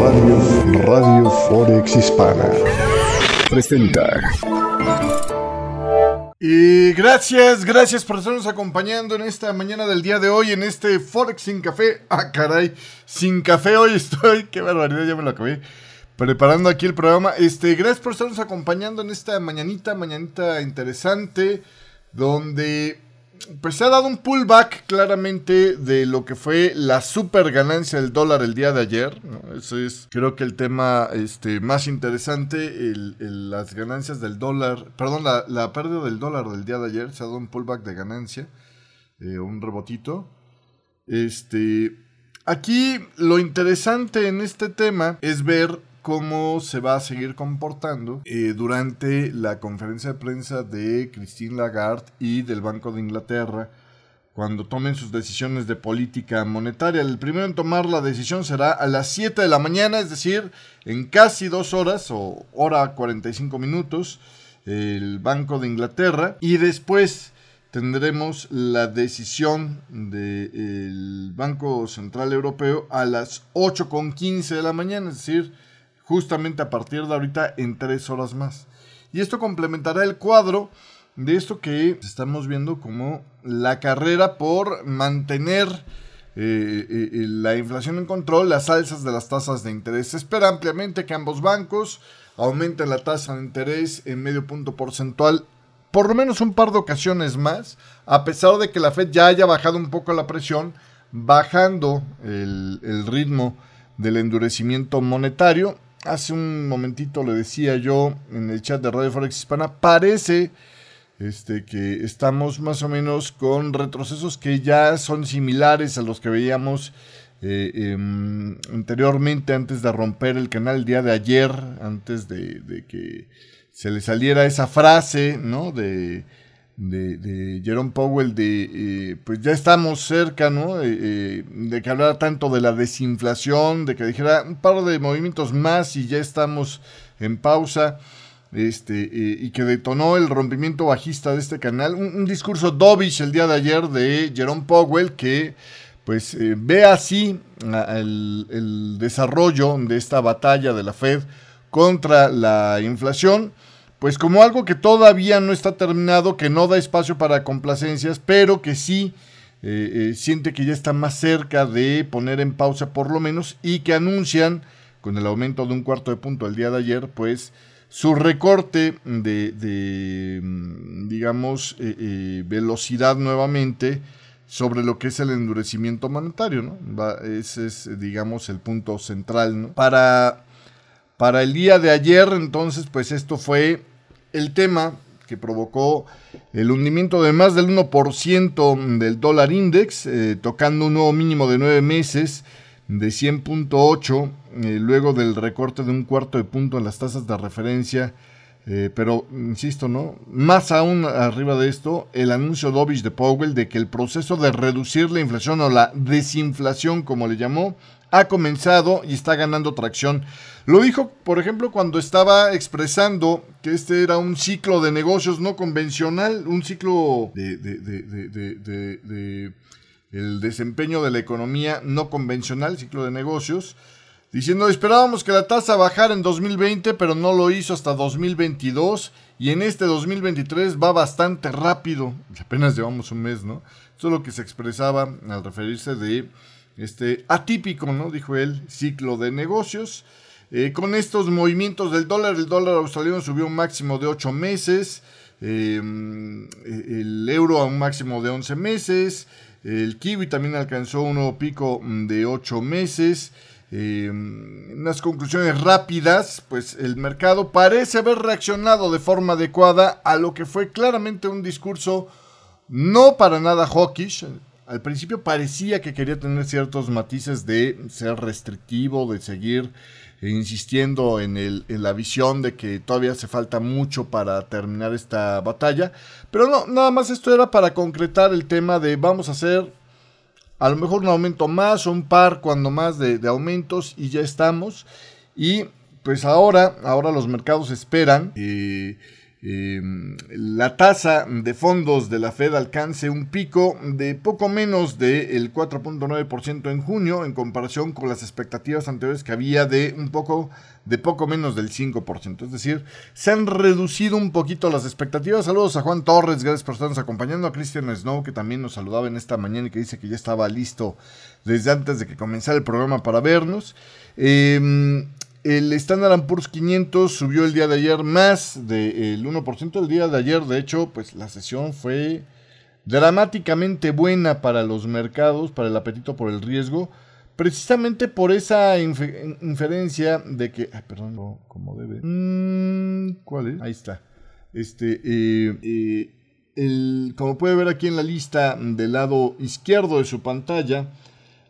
Radio, Radio Forex Hispana presenta. Y gracias, gracias por estarnos acompañando en esta mañana del día de hoy, en este Forex sin café. Ah, caray, sin café hoy estoy, qué barbaridad, ya me lo acabé. Preparando aquí el programa. Este, gracias por estarnos acompañando en esta mañanita, mañanita interesante, donde pues se ha dado un pullback claramente de lo que fue la super ganancia del dólar el día de ayer. ¿no? Eso es, creo que el tema este, más interesante, las ganancias del dólar, perdón, la, la, pérdida del dólar del día de ayer, se ha dado un pullback de ganancia, eh, un rebotito. Este, aquí lo interesante en este tema es ver cómo se va a seguir comportando eh, durante la conferencia de prensa de Christine Lagarde y del Banco de Inglaterra cuando tomen sus decisiones de política monetaria. El primero en tomar la decisión será a las 7 de la mañana, es decir, en casi dos horas o hora 45 minutos, el Banco de Inglaterra. Y después tendremos la decisión del Banco Central Europeo a las 8.15 de la mañana, es decir, justamente a partir de ahorita en tres horas más. Y esto complementará el cuadro de esto que estamos viendo como la carrera por mantener eh, eh, la inflación en control, las alzas de las tasas de interés. Se espera ampliamente que ambos bancos aumenten la tasa de interés en medio punto porcentual por lo menos un par de ocasiones más, a pesar de que la Fed ya haya bajado un poco la presión, bajando el ritmo del endurecimiento monetario hace un momentito le decía yo en el chat de Radio Forex Hispana, parece este, que estamos más o menos con retrocesos que ya son similares a los que veíamos eh, eh, anteriormente, antes de romper el canal el día de ayer, antes de, de que se le saliera esa frase, ¿no? De, de, Jerome Powell de eh, pues ya estamos cerca, ¿no? Eh, eh, de que hablara tanto de la desinflación, de que dijera un par de movimientos más y ya estamos en pausa. Este, y que detonó el rompimiento bajista de este canal. Un, discurso dovish el día de ayer de Jerome Powell que pues ve así el desarrollo de esta batalla de la Fed contra la inflación pues como algo que todavía no está terminado, que no da espacio para complacencias, pero que sí eh, eh, siente que ya está más cerca de poner en pausa por lo menos y que anuncian con el aumento de un cuarto de punto el día de ayer, pues su recorte de, de digamos, eh, velocidad nuevamente sobre lo que es el endurecimiento monetario, ¿no? Va, ese es, digamos, el punto central, ¿no? Para, para el día de ayer, entonces, pues esto fue el tema que provocó el hundimiento de más del 1% del dólar index, eh, tocando un nuevo mínimo de nueve meses de 100.8, eh, luego del recorte de un cuarto de punto en las tasas de referencia. Eh, pero, insisto, ¿no? Más aún arriba de esto, el anuncio dovish de Powell de que el proceso de reducir la inflación o la desinflación, como le llamó, ha comenzado y está ganando tracción. Lo dijo, por ejemplo, cuando estaba expresando que este era un ciclo de negocios no convencional, un ciclo de, el desempeño de la economía no convencional, ciclo de negocios, diciendo esperábamos que la tasa bajara en 2020, pero no lo hizo hasta 2022 y en este 2023 va bastante rápido, apenas llevamos un mes, ¿no? Eso es lo que se expresaba al referirse de este atípico, ¿no? Dijo él, ciclo de negocios. Eh, con estos movimientos del dólar, el dólar australiano subió un máximo de 8 meses, eh, el euro a un máximo de 11 meses, el kiwi también alcanzó un nuevo pico de 8 meses. Eh, unas conclusiones rápidas, pues el mercado parece haber reaccionado de forma adecuada a lo que fue claramente un discurso no para nada hawkish, al principio parecía que quería tener ciertos matices de ser restrictivo, de seguir insistiendo en, el, en la visión de que todavía hace falta mucho para terminar esta batalla. Pero no, nada más esto era para concretar el tema de vamos a hacer a lo mejor un aumento más o un par cuando más de, de aumentos y ya estamos. Y pues ahora, ahora los mercados esperan. Eh, em, la tasa de fondos de la Fed alcance un pico de poco menos del 4.9% en junio en comparación con las expectativas anteriores que había de un poco de poco menos del 5%. Es decir, se han reducido un poquito las expectativas. Saludos a Juan Torres, gracias por estarnos acompañando. A Christian Snow, que también nos saludaba en esta mañana y que dice que ya estaba listo desde antes de que comenzara el programa para vernos. Eh, el Standard Poor's 500 subió el día de ayer más del 1% el día de ayer. De hecho, pues la sesión fue dramáticamente buena para los mercados, para el apetito por el riesgo. Precisamente por esa inferencia de que... Ay, perdón, no, como debe. Mm, ¿Cuál es? Ahí está. Este, eh, eh, el, como puede ver aquí en la lista del lado izquierdo de su pantalla,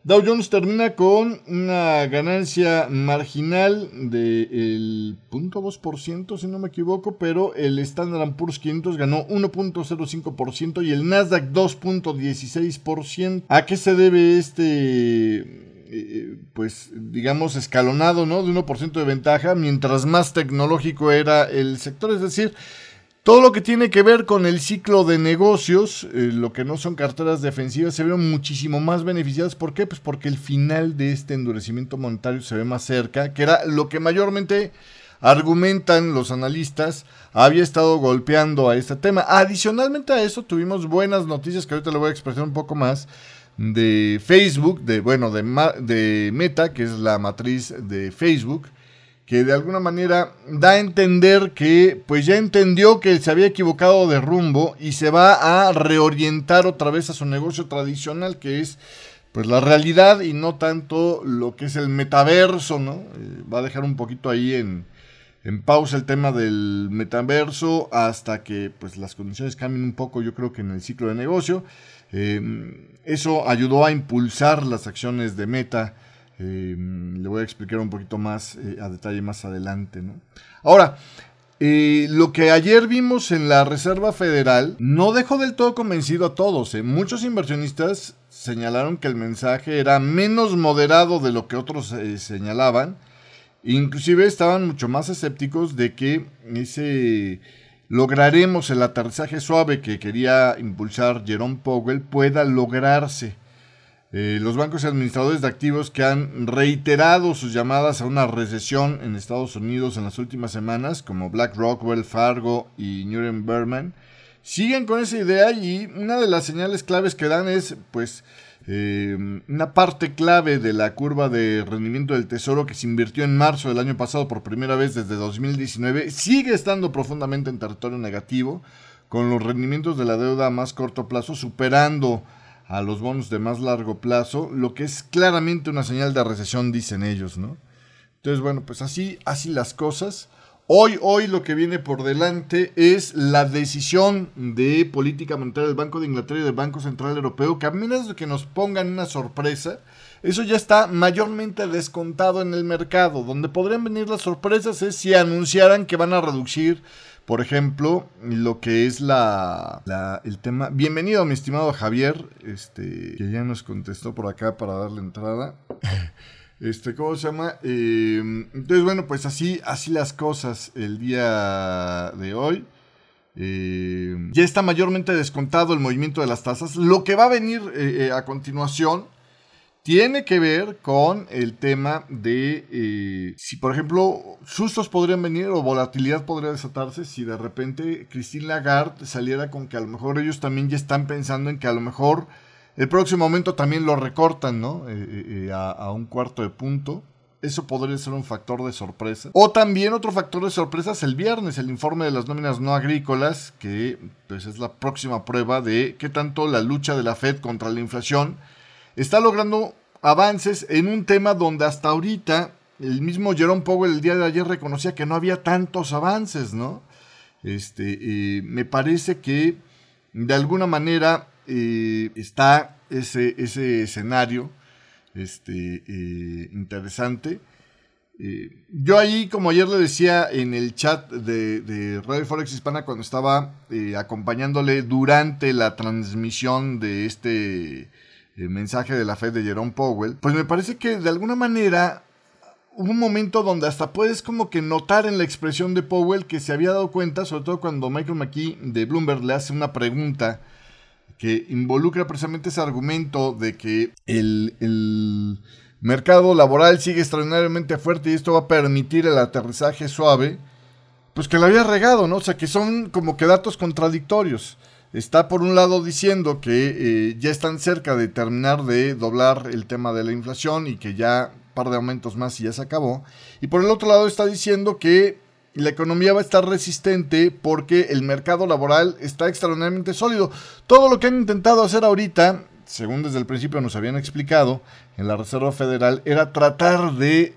Dow Jones termina con una ganancia marginal del 0.2%, si no me equivoco, pero el Standard Poor's 500 ganó 1.05% y el Nasdaq 2.16%. ¿A qué se debe este eh, pues digamos escalonado, ¿no? De 1% de ventaja, mientras más tecnológico era el sector, es decir, todo lo que tiene que ver con el ciclo de negocios, eh, lo que no son carteras defensivas, se vieron muchísimo más beneficiadas. ¿Por qué? Pues porque el final de este endurecimiento monetario se ve más cerca, que era lo que mayormente argumentan los analistas, había estado golpeando a este tema. Adicionalmente a eso, tuvimos buenas noticias que ahorita le voy a expresar un poco más de Facebook, de bueno, de, de Meta, que es la matriz de Facebook que de alguna manera da a entender que pues ya entendió que se había equivocado de rumbo y se va a reorientar otra vez a su negocio tradicional que es pues la realidad y no tanto lo que es el metaverso, ¿no? Eh, va a dejar un poquito ahí en, en pausa el tema del metaverso hasta que pues las condiciones cambien un poco yo creo que en el ciclo de negocio. Eh, eso ayudó a impulsar las acciones de Meta eh, le voy a explicar un poquito más eh, a detalle más adelante. ¿no? Ahora, eh, lo que ayer vimos en la Reserva Federal no dejó del todo convencido a todos. Muchos inversionistas señalaron que el mensaje era menos moderado de lo que otros señalaban. Inclusive estaban mucho más escépticos de que ese lograremos el aterrizaje suave que quería impulsar Jerome Powell pueda lograrse. Eh, los bancos y administradores de activos que han reiterado sus llamadas a una recesión en Estados Unidos en las últimas semanas, como BlackRock, Wells Fargo y Berman, siguen con esa idea y una de las señales claves que dan es, pues, eh, una parte clave de la curva de rendimiento del tesoro que se invirtió en marzo del año pasado por primera vez desde 2019 sigue estando profundamente en territorio negativo, con los rendimientos de la deuda a más corto plazo superando a los bonos de más largo plazo, lo que es claramente una señal de recesión, dicen ellos, ¿no? Entonces, bueno, pues así, así las cosas. Hoy, hoy lo que viene por delante es la decisión de política monetaria del Banco de Inglaterra y del Banco Central Europeo, que a menos de que nos pongan una sorpresa, eso ya está mayormente descontado en el mercado. Donde podrían venir las sorpresas es si anunciaran que van a reducir por ejemplo, lo que es la, el tema. Bienvenido, mi estimado Javier, este, que ya nos contestó por acá para darle entrada. Este, ¿cómo se llama? Em, entonces, bueno, pues así, así las cosas el día de hoy. Em, ya está mayormente descontado el movimiento de las tasas. Lo que va a venir eh, eh, a continuación tiene que ver con el tema de eh, si, por ejemplo, sustos podrían venir o volatilidad podría desatarse si de repente Christine Lagarde saliera con que a lo mejor ellos también ya están pensando en que a lo mejor el próximo momento también lo recortan, ¿no? Eh, eh, a, un cuarto de punto. Eso podría ser un factor de sorpresa. O también otro factor de sorpresa es el viernes, el informe de las nóminas no agrícolas, que pues, es la próxima prueba de qué tanto la lucha de la Fed contra la inflación está logrando avances en un tema donde hasta ahorita el mismo Jerome Powell el día de ayer reconocía que no había tantos avances, ¿no? Este, eh, me parece que de alguna manera eh, está ese, ese escenario este, eh, interesante. yo ahí, como ayer le decía en el chat de, de Radio Forex Hispana cuando estaba acompañándole durante la transmisión de este el mensaje de la fe de Jerome Powell, pues me parece que de alguna manera hubo un momento donde hasta puedes como que notar en la expresión de Powell que se había dado cuenta, sobre todo cuando Michael McKee de Bloomberg le hace una pregunta que involucra precisamente ese argumento de que el, el mercado laboral sigue extraordinariamente fuerte y esto va a permitir el aterrizaje suave, pues que lo había regado, ¿no? O sea, que son como que datos contradictorios. Está por un lado diciendo que eh, ya están cerca de terminar de doblar el tema de la inflación y que ya un par de aumentos más y ya se acabó. Y por el otro lado está diciendo que la economía va a estar resistente porque el mercado laboral está extraordinariamente sólido. Todo lo que han intentado hacer ahorita según desde el principio nos habían explicado, en la Reserva Federal era tratar de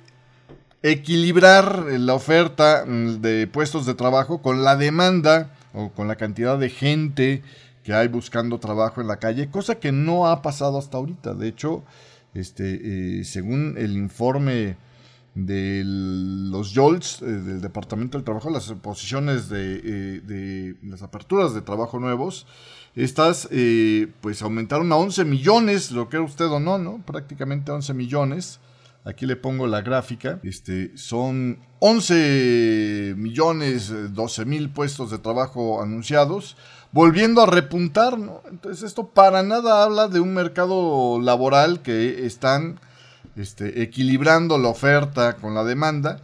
equilibrar la oferta mm, de puestos de trabajo con la demanda o con la cantidad de gente que hay buscando trabajo en la calle, cosa que no ha pasado hasta ahorita. De hecho, este, eh, según el informe de los JOLTS, eh, del Departamento del Trabajo, las posiciones de, eh, de, las aperturas de trabajo nuevos, estas eh, pues aumentaron a 11 millones, lo que usted o no, ¿no? Prácticamente 11 millones. Aquí le pongo la gráfica. Este, son 11 millones 12 mil puestos de trabajo anunciados, volviendo a repuntar, ¿no? Entonces esto para nada habla de un mercado laboral que están este, equilibrando la oferta con la demanda.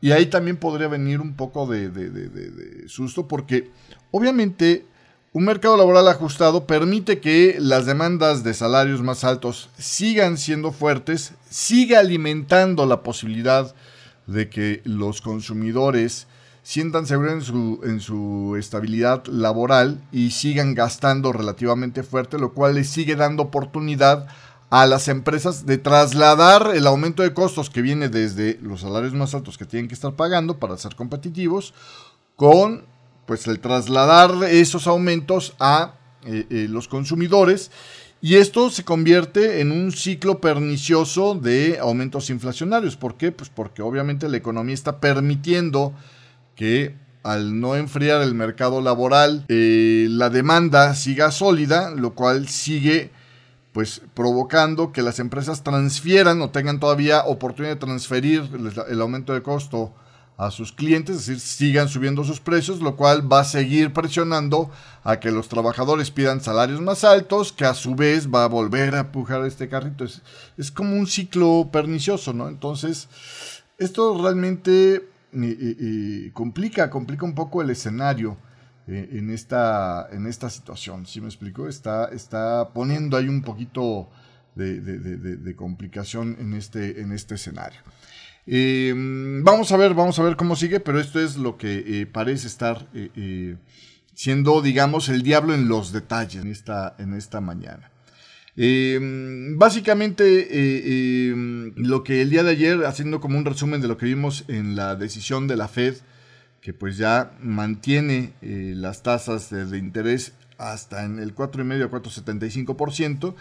Y ahí también podría venir un poco de susto porque obviamente un mercado laboral ajustado permite que las demandas de salarios más altos sigan siendo fuertes, siga alimentando la posibilidad de que los consumidores sientan seguridad en su, en su estabilidad laboral y sigan gastando relativamente fuerte, lo cual les sigue dando oportunidad a las empresas de trasladar el aumento de costos que viene desde los salarios más altos que tienen que estar pagando para ser competitivos con pues el trasladar esos aumentos a eh, eh, los consumidores y esto se convierte en un ciclo pernicioso de aumentos inflacionarios. ¿Por qué? Pues porque obviamente la economía está permitiendo que al no enfriar el mercado laboral, eh, la demanda siga sólida, lo cual sigue pues provocando que las empresas transfieran o tengan todavía oportunidad de transferir el aumento de costo a sus clientes, es decir, sigan subiendo sus precios, lo cual va a seguir presionando a que los trabajadores pidan salarios más altos, que a su vez va a volver a empujar este carrito. Es, es como un ciclo pernicioso, ¿no? Entonces, esto realmente eh, eh, eh, complica, complica un poco el escenario en, esta, en esta situación, ¿sí me explico? Está, está poniendo ahí un poquito de, de complicación en este, en este escenario. Eh, vamos a ver, vamos a ver cómo sigue, pero esto es lo que eh, parece estar eh, siendo, digamos, el diablo en los detalles en esta, en esta mañana. básicamente, lo que el día de ayer, haciendo como un resumen de lo que vimos en la decisión de la Fed, que pues ya mantiene las tasas de, interés hasta en el 4,5 a 4,75%.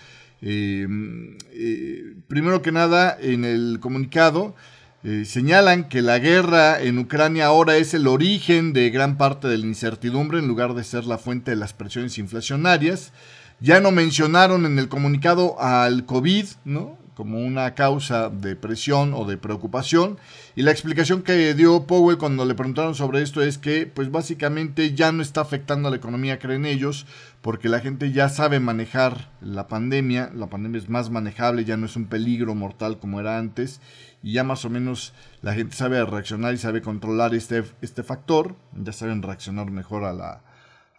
primero que nada, en el comunicado eh, señalan que la guerra en Ucrania ahora es el origen de gran parte de la incertidumbre en lugar de ser la fuente de las presiones inflacionarias. Ya no mencionaron en el comunicado al COVID, ¿no? como una causa de presión o de preocupación. Y la explicación que dio Powell cuando le preguntaron sobre esto es que, pues básicamente ya no está afectando a la economía, creen ellos, porque la gente ya sabe manejar la pandemia. La pandemia es más manejable, ya no es un peligro mortal como era antes. Y ya más o menos la gente sabe reaccionar y sabe controlar este, este factor. Ya saben reaccionar mejor a la,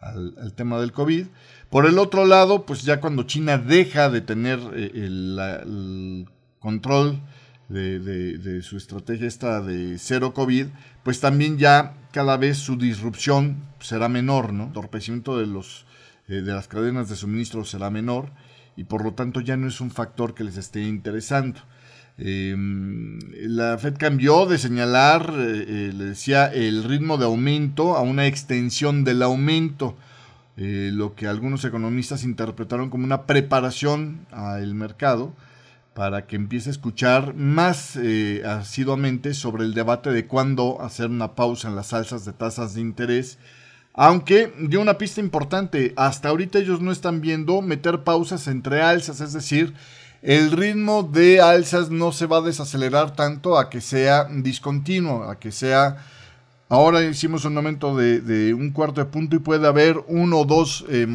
al, tema del COVID. Por el otro lado, pues ya cuando China deja de tener eh, el, control de, su estrategia esta de cero COVID, pues también ya cada vez su disrupción será menor, ¿no? Torpecimiento de, los, eh, de las cadenas de suministro será menor y por lo tanto ya no es un factor que les esté interesando. Em, la Fed cambió de señalar, eh, eh, le decía, el ritmo de aumento a una extensión del aumento, eh, lo que algunos economistas interpretaron como una preparación al mercado para que empiece a escuchar más asiduamente sobre el debate de cuándo hacer una pausa en las alzas de tasas de interés. Aunque dio una pista importante, hasta ahorita ellos no están viendo meter pausas entre alzas, es decir, el ritmo de alzas no se va a desacelerar tanto a que sea discontinuo, a que sea... Ahora hicimos un aumento de, un cuarto de punto y puede haber uno o dos eh,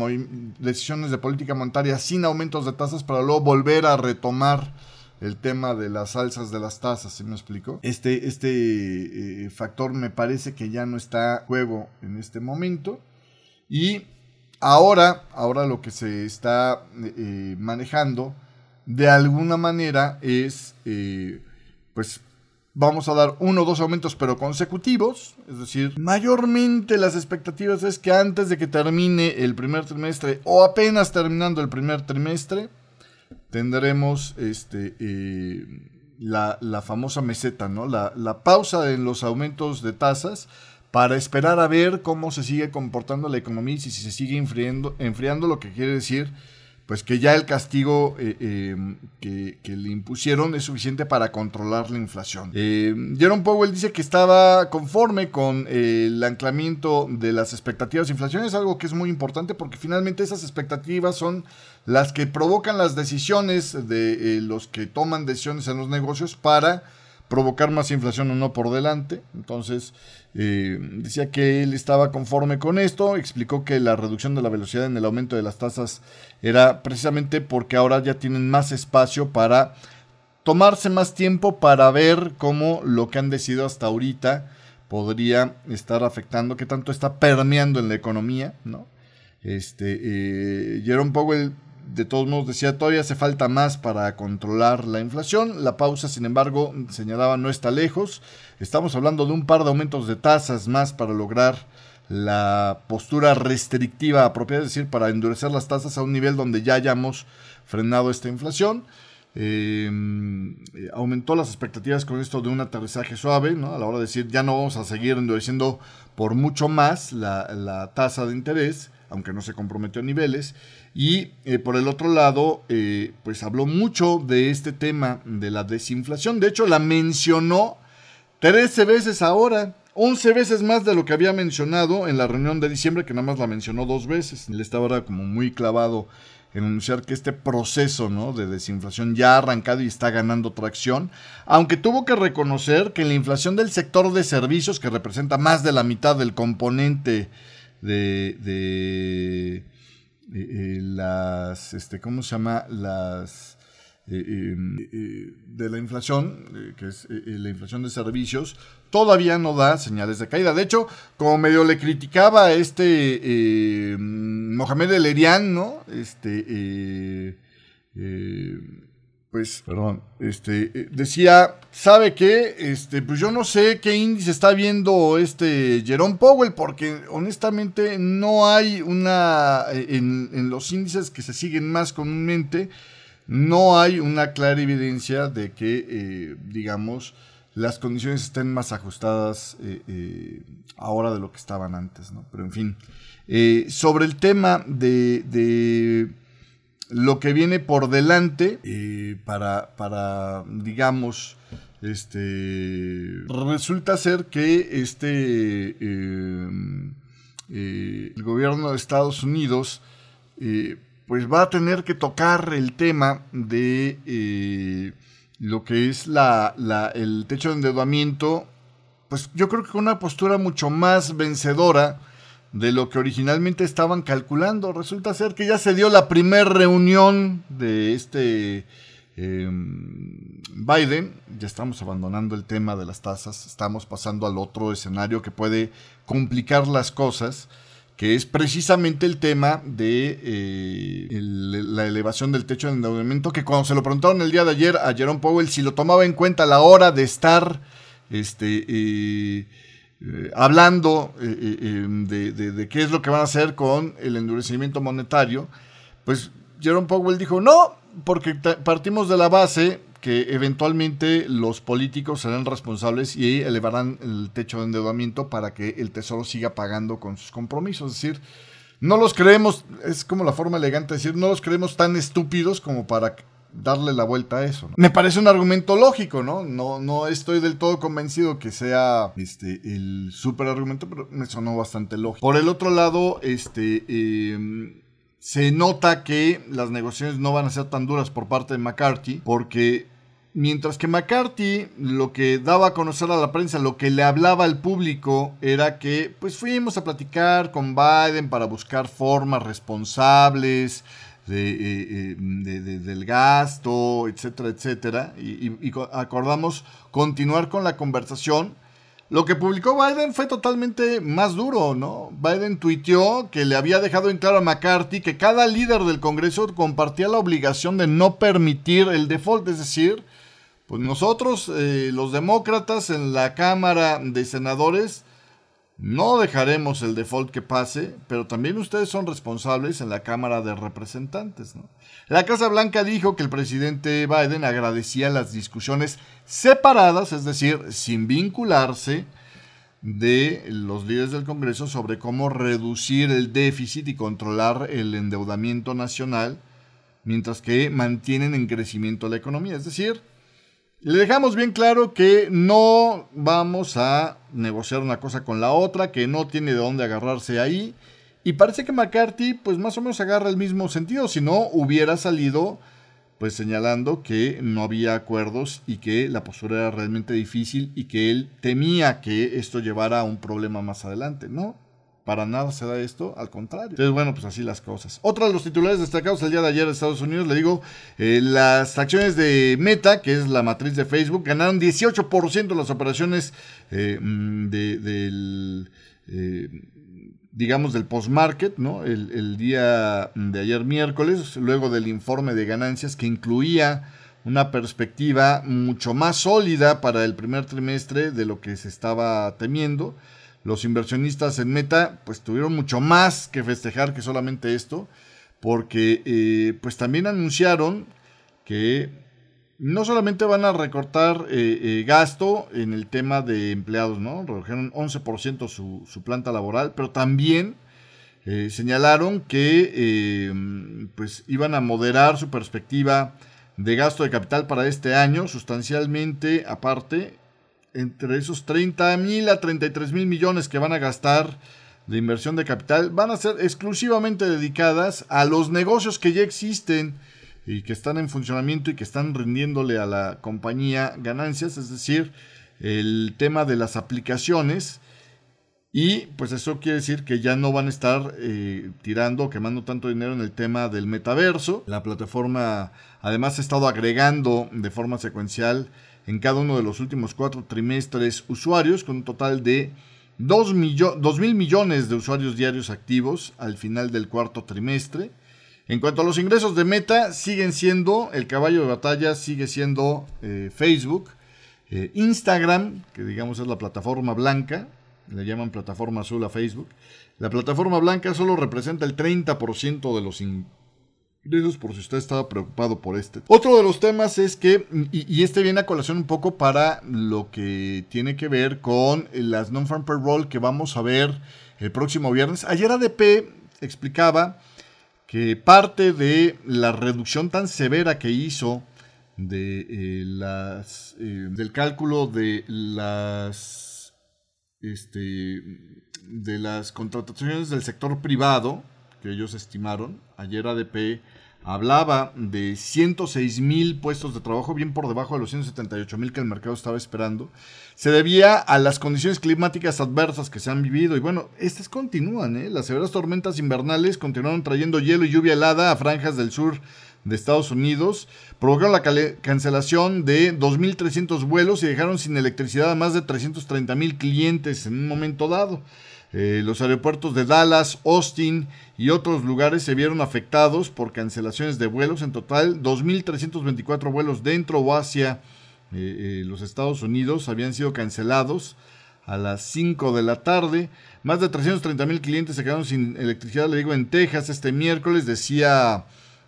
decisiones de política monetaria sin aumentos de tasas para luego volver a retomar el tema de las alzas de las tasas, ¿sí me explico? Este, este eh, factor me parece que ya no está juego en este momento. Y ahora, ahora lo que se está eh, manejando de alguna manera es, eh, pues, vamos a dar uno o dos aumentos pero consecutivos, es decir, mayormente las expectativas es que antes de que termine el primer trimestre o apenas terminando el primer trimestre, tendremos este, eh, la, famosa meseta, ¿no? La, la, pausa en los aumentos de tasas para esperar a ver cómo se sigue comportando la economía y si se sigue enfriando, enfriando lo que quiere decir pues que ya el castigo eh, em, que, le impusieron es suficiente para controlar la inflación. Eh, Jerome Powell dice que estaba conforme con eh, el anclamiento de las expectativas de inflación, es algo que es muy importante porque finalmente esas expectativas son las que provocan las decisiones de los que toman decisiones en los negocios para provocar más inflación o no por delante. Entonces, eh, decía que él estaba conforme con esto, explicó que la reducción de la velocidad en el aumento de las tasas era precisamente porque ahora ya tienen más espacio para tomarse más tiempo para ver cómo lo que han decidido hasta ahorita podría estar afectando, qué tanto está permeando en la economía, ¿no? Este, eh, Jerome Powell de todos modos decía, todavía hace falta más para controlar la inflación. La pausa, sin embargo, señalaba, no está lejos. Estamos hablando de un par de aumentos de tasas más para lograr la postura restrictiva apropiada, es decir, para endurecer las tasas a un nivel donde ya hayamos frenado esta inflación. Eh, aumentó las expectativas con esto de un aterrizaje suave, ¿no? a la hora de decir ya no vamos a seguir endureciendo por mucho más la, la tasa de interés, aunque no se comprometió a niveles. Y eh, por el otro lado, eh, pues habló mucho de este tema de la desinflación. De hecho, la mencionó 13 veces ahora, 11 veces más de lo que había mencionado en la reunión de diciembre, que nada más la mencionó dos veces. Él estaba ahora como muy clavado en anunciar que este proceso de desinflación ya ha arrancado y está ganando tracción, aunque tuvo que reconocer que la inflación del sector de servicios, que representa más de la mitad del componente de eh, eh, las, este, ¿cómo se llama? Las eh, de la inflación, que es la inflación de servicios, todavía no da señales de caída. De hecho, como medio le criticaba a este Mohamed El Erian, ¿no? Este pues, perdón, este, eh, decía, ¿sabe qué? Este, pues yo no sé qué índice está viendo este Jerome Powell, porque honestamente no hay una, eh, en, los índices que se siguen más comúnmente, no hay una clara evidencia de que, eh, digamos, las condiciones estén más ajustadas ahora de lo que estaban antes, ¿no? Pero en fin, sobre el tema de lo que viene por delante eh, para, para, digamos, este, resulta ser que este, eh, eh, el gobierno de Estados Unidos, pues va a tener que tocar el tema de lo que es la, la, el techo de endeudamiento, pues yo creo que con una postura mucho más vencedora de lo que originalmente estaban calculando. Resulta ser que ya se dio la primera reunión de este em, Biden. Ya estamos abandonando el tema de las tasas, estamos pasando al otro escenario que puede complicar las cosas, que es precisamente el tema de eh, la elevación del techo de endeudamiento, que cuando se lo preguntaron el día de ayer a Jerome Powell si lo tomaba en cuenta a la hora de estar este, eh, eh, hablando eh, eh, em, de, qué es lo que van a hacer con el endurecimiento monetario, pues Jerome Powell dijo no, porque partimos de la base que eventualmente los políticos serán responsables y elevarán el techo de endeudamiento para que el Tesoro siga pagando con sus compromisos. Es decir, no los creemos, es como la forma elegante de decir, no los creemos tan estúpidos como para darle la vuelta a eso. Me parece un argumento lógico, ¿no? ¿no? No estoy del todo convencido que sea este, el super argumento, pero me sonó bastante lógico. Por el otro lado, este, em, se nota que las negociaciones no van a ser tan duras por parte de McCarthy, porque mientras que McCarthy lo que daba a conocer a la prensa, lo que le hablaba al público era que pues fuimos a platicar con Biden para buscar formas responsables de, eh, eh, del gasto, etcétera, etcétera, y acordamos continuar con la conversación lo que publicó Biden fue totalmente más duro, ¿no? Biden tuiteó que le había dejado en claro a McCarthy que cada líder del Congreso compartía la obligación de no permitir el default, es decir, pues nosotros, eh, los demócratas en la Cámara de Senadores, no dejaremos el default que pase, pero también ustedes son responsables en la Cámara de Representantes. La Casa Blanca dijo que el presidente Biden agradecía las discusiones separadas, es decir, sin vincularse de los líderes del Congreso sobre cómo reducir el déficit y controlar el endeudamiento nacional, mientras que mantienen en crecimiento la economía. Es decir, le dejamos bien claro que no vamos a negociar una cosa con la otra, que no tiene de dónde agarrarse ahí. Y parece que McCarthy, pues más o menos agarra el mismo sentido, si no hubiera salido, pues señalando que no había acuerdos y que la postura era realmente difícil y que él temía que esto llevara a un problema más adelante, ¿no? Para nada se da esto, al contrario. Entonces, bueno, pues así las cosas. Otro de los titulares destacados el día de ayer de Estados Unidos, le digo, eh, las acciones de Meta, que es la matriz de Facebook, ganaron 18% las operaciones eh, mm, del... Eh, digamos, del post-market, ¿no? El, día de ayer miércoles, luego del informe de ganancias que incluía una perspectiva mucho más sólida para el primer trimestre de lo que se estaba temiendo los inversionistas en Meta pues tuvieron mucho más que festejar que solamente esto, porque eh, pues también anunciaron que no solamente van a recortar eh, eh, gasto en el tema de empleados, ¿no? Redujeron 11% su, su, planta laboral, pero también señalaron que pues iban a moderar su perspectiva de gasto de capital para este año sustancialmente aparte entre esos 30 mil a 33 mil millones que van a gastar de inversión de capital van a ser exclusivamente dedicadas a los negocios que ya existen y que están en funcionamiento y que están rindiéndole a la compañía ganancias, es decir, el tema de las aplicaciones. Y pues eso quiere decir que ya no van a estar eh, tirando, quemando tanto dinero en el tema del metaverso. La plataforma además ha estado agregando de forma secuencial en cada uno de los últimos cuatro trimestres usuarios, con un total de 2, mil millones de usuarios diarios activos al final del cuarto trimestre. En cuanto a los ingresos de Meta, siguen siendo, el caballo de batalla sigue siendo eh, Facebook, eh, Instagram, que digamos es la plataforma blanca, le llaman plataforma azul a Facebook. La plataforma blanca solo representa el 30% de los ingresos por si usted estaba preocupado por este. Otro de los temas es que, y, este viene a colación un poco para lo que tiene que ver con las non-farm payroll que vamos a ver el próximo viernes. Ayer ADP explicaba que parte de la reducción tan severa que hizo de eh, las eh, del cálculo de las este de las contrataciones del sector privado que ellos estimaron ayer ADP hablaba de 106 mil puestos de trabajo, bien por debajo de los 178 mil que el mercado estaba esperando. Se debía a las condiciones climáticas adversas que se han vivido. Y bueno, estas continúan. ¿eh? Las severas tormentas invernales continuaron trayendo hielo y lluvia helada a franjas del sur de Estados Unidos. Provocaron la cancelación de 2.300 vuelos y dejaron sin electricidad a más de 330 mil clientes en un momento dado. Eh, los aeropuertos de Dallas, Austin y otros lugares se vieron afectados por cancelaciones de vuelos. En total, 2.324 vuelos dentro o hacia eh, eh, los Estados Unidos habían sido cancelados a las 5 de la tarde. Más de 330 mil clientes se quedaron sin electricidad, le digo, en Texas este miércoles, decía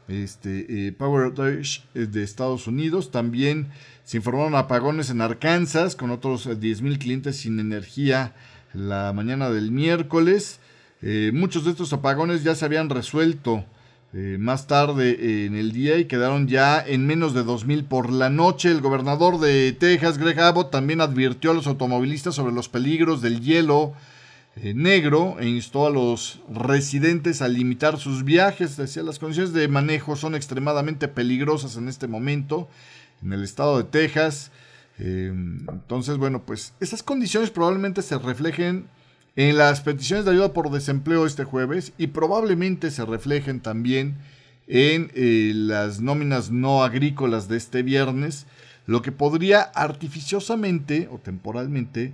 este, Power Outage de Estados Unidos. También se informaron apagones en Arkansas con otros 10 mil clientes sin energía la mañana del miércoles. Eh, muchos de estos apagones ya se habían resuelto eh, más tarde en el día y quedaron ya en menos de 2.000 por la noche. El gobernador de Texas, Greg Abbott, también advirtió a los automovilistas sobre los peligros del hielo eh, negro e instó a los residentes a limitar sus viajes. Decía, las condiciones de manejo son extremadamente peligrosas en este momento en el estado de Texas. Eh, entonces, bueno, pues esas condiciones probablemente se reflejen en las peticiones de ayuda por desempleo este jueves y probablemente se reflejen también en eh, las nóminas no agrícolas de este viernes, lo que podría artificiosamente o temporalmente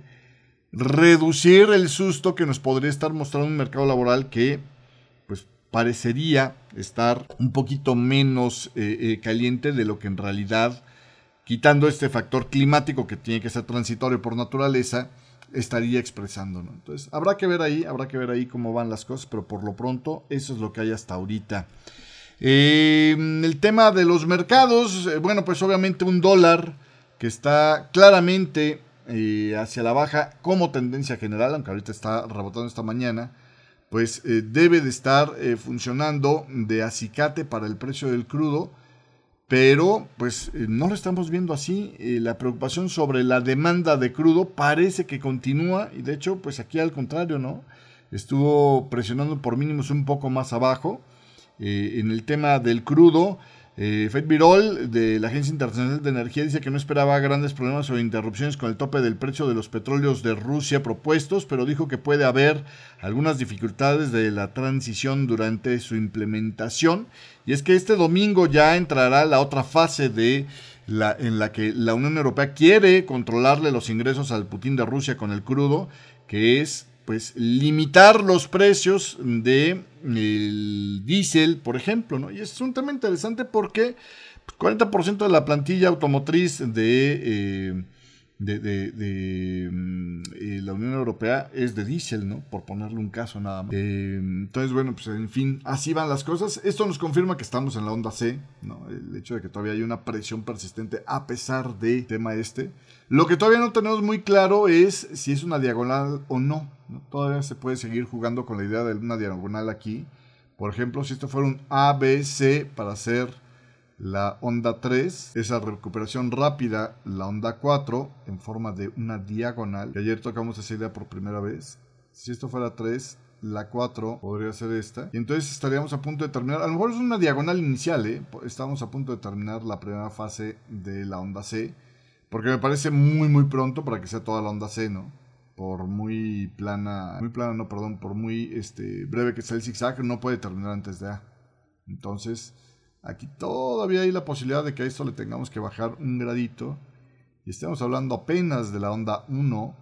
reducir el susto que nos podría estar mostrando un mercado laboral que pues parecería estar un poquito menos eh, eh, caliente de lo que en realidad, quitando este factor climático que tiene que ser transitorio por naturaleza, estaría expresando. Entonces, habrá que ver ahí, habrá que ver ahí cómo van las cosas, pero por lo pronto eso es lo que hay hasta ahorita. Eh, el tema de los mercados, bueno, pues obviamente un dólar que está claramente eh, hacia la baja como tendencia general, aunque ahorita está rebotando esta mañana, pues eh, debe de estar eh, funcionando de acicate para el precio del crudo, pero pues no lo estamos viendo así. la preocupación sobre la demanda de crudo parece que continúa y de hecho pues aquí al contrario, ¿no? Estuvo presionando por mínimos un poco más abajo. en el tema del crudo, eh, Fed Birol de la Agencia Internacional de Energía dice que no esperaba grandes problemas o interrupciones con el tope del precio de los petróleos de Rusia propuestos, pero dijo que puede haber algunas dificultades de la transición durante su implementación. Y es que este domingo ya entrará la otra fase de la, en la que la Unión Europea quiere controlarle los ingresos al Putin de Rusia con el crudo, que es pues limitar los precios de el diésel, por ejemplo, ¿no? Y es un tema interesante porque 40% de la plantilla automotriz de, eh, de, mm, eh, la Unión Europea es de diésel, ¿no? Por ponerle un caso nada más. Eh, entonces, bueno, pues en fin, así van las cosas. Esto nos confirma que estamos en la onda C, ¿no? El hecho de que todavía hay una presión persistente a pesar del tema este. Lo que todavía no tenemos muy claro es si es una diagonal o no. Todavía se puede seguir jugando con la idea de una diagonal aquí. Por ejemplo, si esto fuera un ABC para hacer la onda 3, esa recuperación rápida, la onda 4, en forma de una diagonal. Que ayer tocamos esa idea por primera vez. Si esto fuera 3, la 4 podría ser esta. Y entonces estaríamos a punto de terminar. A lo mejor es una diagonal inicial, ¿eh? Estamos a punto de terminar la primera fase de la onda C porque me parece muy, muy pronto para que sea toda la onda C, ¿no? Por muy plana, muy plana, no, perdón, por muy este, breve que sea el zigzag, no puede terminar antes de A. Entonces, aquí todavía hay la posibilidad de que a esto le tengamos que bajar un gradito. Y estemos hablando apenas de la onda 1.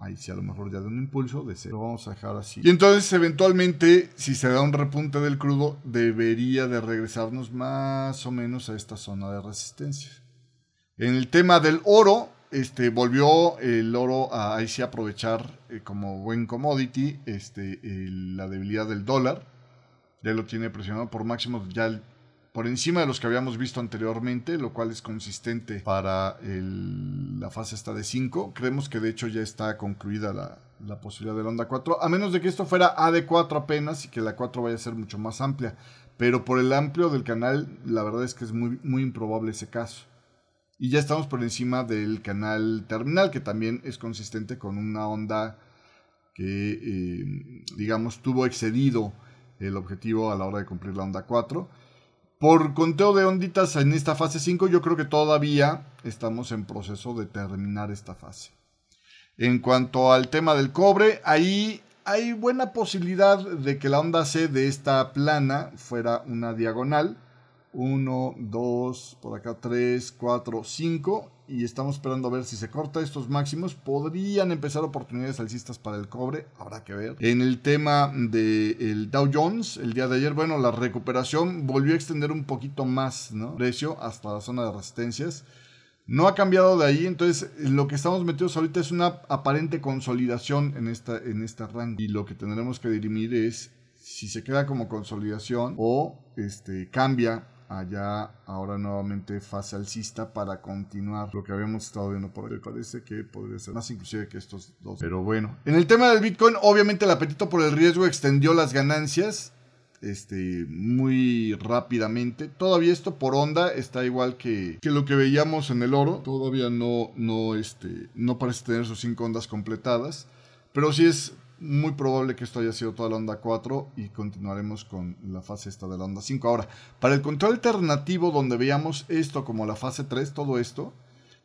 Ahí sí, a lo mejor ya de un impulso de cero. Lo vamos a dejar así. Y entonces, eventualmente, si se da un repunte del crudo, debería de regresarnos más o menos a esta zona de resistencia. En el tema del oro, este, volvió el oro a ahí sí aprovechar eh, como buen commodity este, la debilidad del dólar. Ya lo tiene presionado por máximos ya por encima de los que habíamos visto anteriormente, lo cual es consistente para la fase esta de 5. Creemos que de hecho ya está concluida la, posibilidad de la onda 4, a menos de que esto fuera A de 4 apenas y que la 4 vaya a ser mucho más amplia. Pero por el amplio del canal, la verdad es que es muy, muy improbable ese caso. Y ya estamos por encima del canal terminal, que también es consistente con una onda que, eh, digamos, tuvo excedido el objetivo a la hora de cumplir la onda 4. Por conteo de onditas en esta fase 5, yo creo que todavía estamos en proceso de terminar esta fase. En cuanto al tema del cobre, ahí hay buena posibilidad de que la onda C de esta plana fuera una diagonal 1, 2, por acá 3, 4, 5. Y estamos esperando a ver si se corta estos máximos. Podrían empezar oportunidades alcistas para el cobre. Habrá que ver. En el tema del Dow Jones, el día de ayer, bueno, la recuperación volvió a extender un poquito más, ¿no? Precio hasta la zona de resistencias. No ha cambiado de ahí, entonces lo que estamos metidos ahorita es una aparente consolidación en esta, en esta rango. Y lo que tendremos que dirimir es si se queda como consolidación o este, cambia allá ahora nuevamente fase alcista para continuar lo que habíamos estado viendo por ahí. Parece que podría ser más inclusive que estos dos. Pero bueno, en el tema del Bitcoin, obviamente el apetito por el riesgo extendió las ganancias este, muy rápidamente. Todavía esto por onda está igual que, que, lo que veíamos en el oro. Todavía no, no, este, no parece tener sus cinco ondas completadas. Pero sí es muy probable que esto haya sido toda la onda 4 y continuaremos con la fase esta de la onda 5. Ahora, para el control alternativo donde veamos esto como la fase 3, todo esto,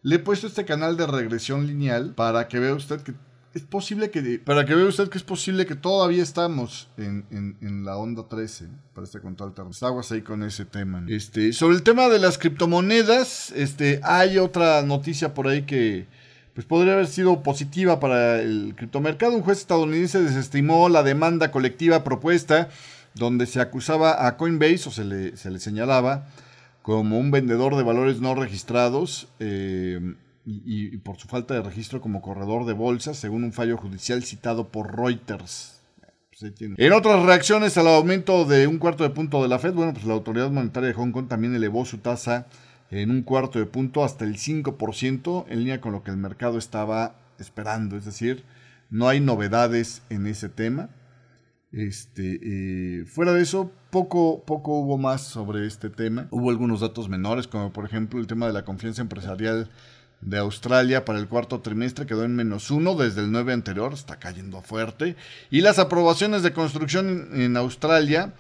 le he puesto este canal de regresión lineal para que vea usted que es posible que para que vea usted que es posible que todavía estamos en, la onda 13 para este control alternativo. Aguas ahí con ese tema. Este, sobre el tema de las criptomonedas, este, hay otra noticia por ahí que pues podría haber sido positiva para el criptomercado. Un juez estadounidense desestimó la demanda colectiva propuesta donde se acusaba a Coinbase o se le, se le señalaba como un vendedor de valores no registrados eh, y, por su falta de registro como corredor de bolsas, según un fallo judicial citado por Reuters. Pues en otras reacciones al aumento de un cuarto de punto de la Fed, bueno, pues la Autoridad Monetaria de Hong Kong también elevó su tasa en un cuarto de punto hasta el 5%, en línea con lo que el mercado estaba esperando. Es decir, no hay novedades en ese tema. Este, eh, fuera de eso, poco, poco hubo más sobre este tema. Hubo algunos datos menores, como por ejemplo el tema de la confianza empresarial de Australia para el cuarto trimestre quedó en menos uno desde el 9 anterior, está cayendo fuerte. Y las aprobaciones de construcción en Australia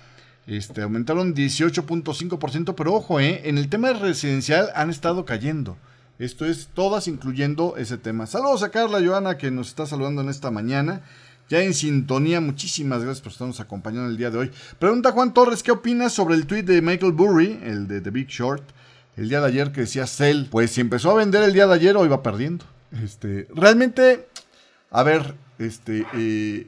este, aumentaron 18.5%, pero ojo, eh, en el tema residencial han estado cayendo. Esto es todas incluyendo ese tema. Saludos a Carla Joana que nos está saludando en esta mañana. Ya en sintonía, muchísimas gracias por estarnos acompañando el día de hoy. Pregunta Juan Torres, ¿qué opinas sobre el tweet de Michael Burry, el de The Big Short, el día de ayer que decía Cell? Pues si empezó a vender el día de ayer o iba perdiendo. Este, realmente, a ver, este, eh,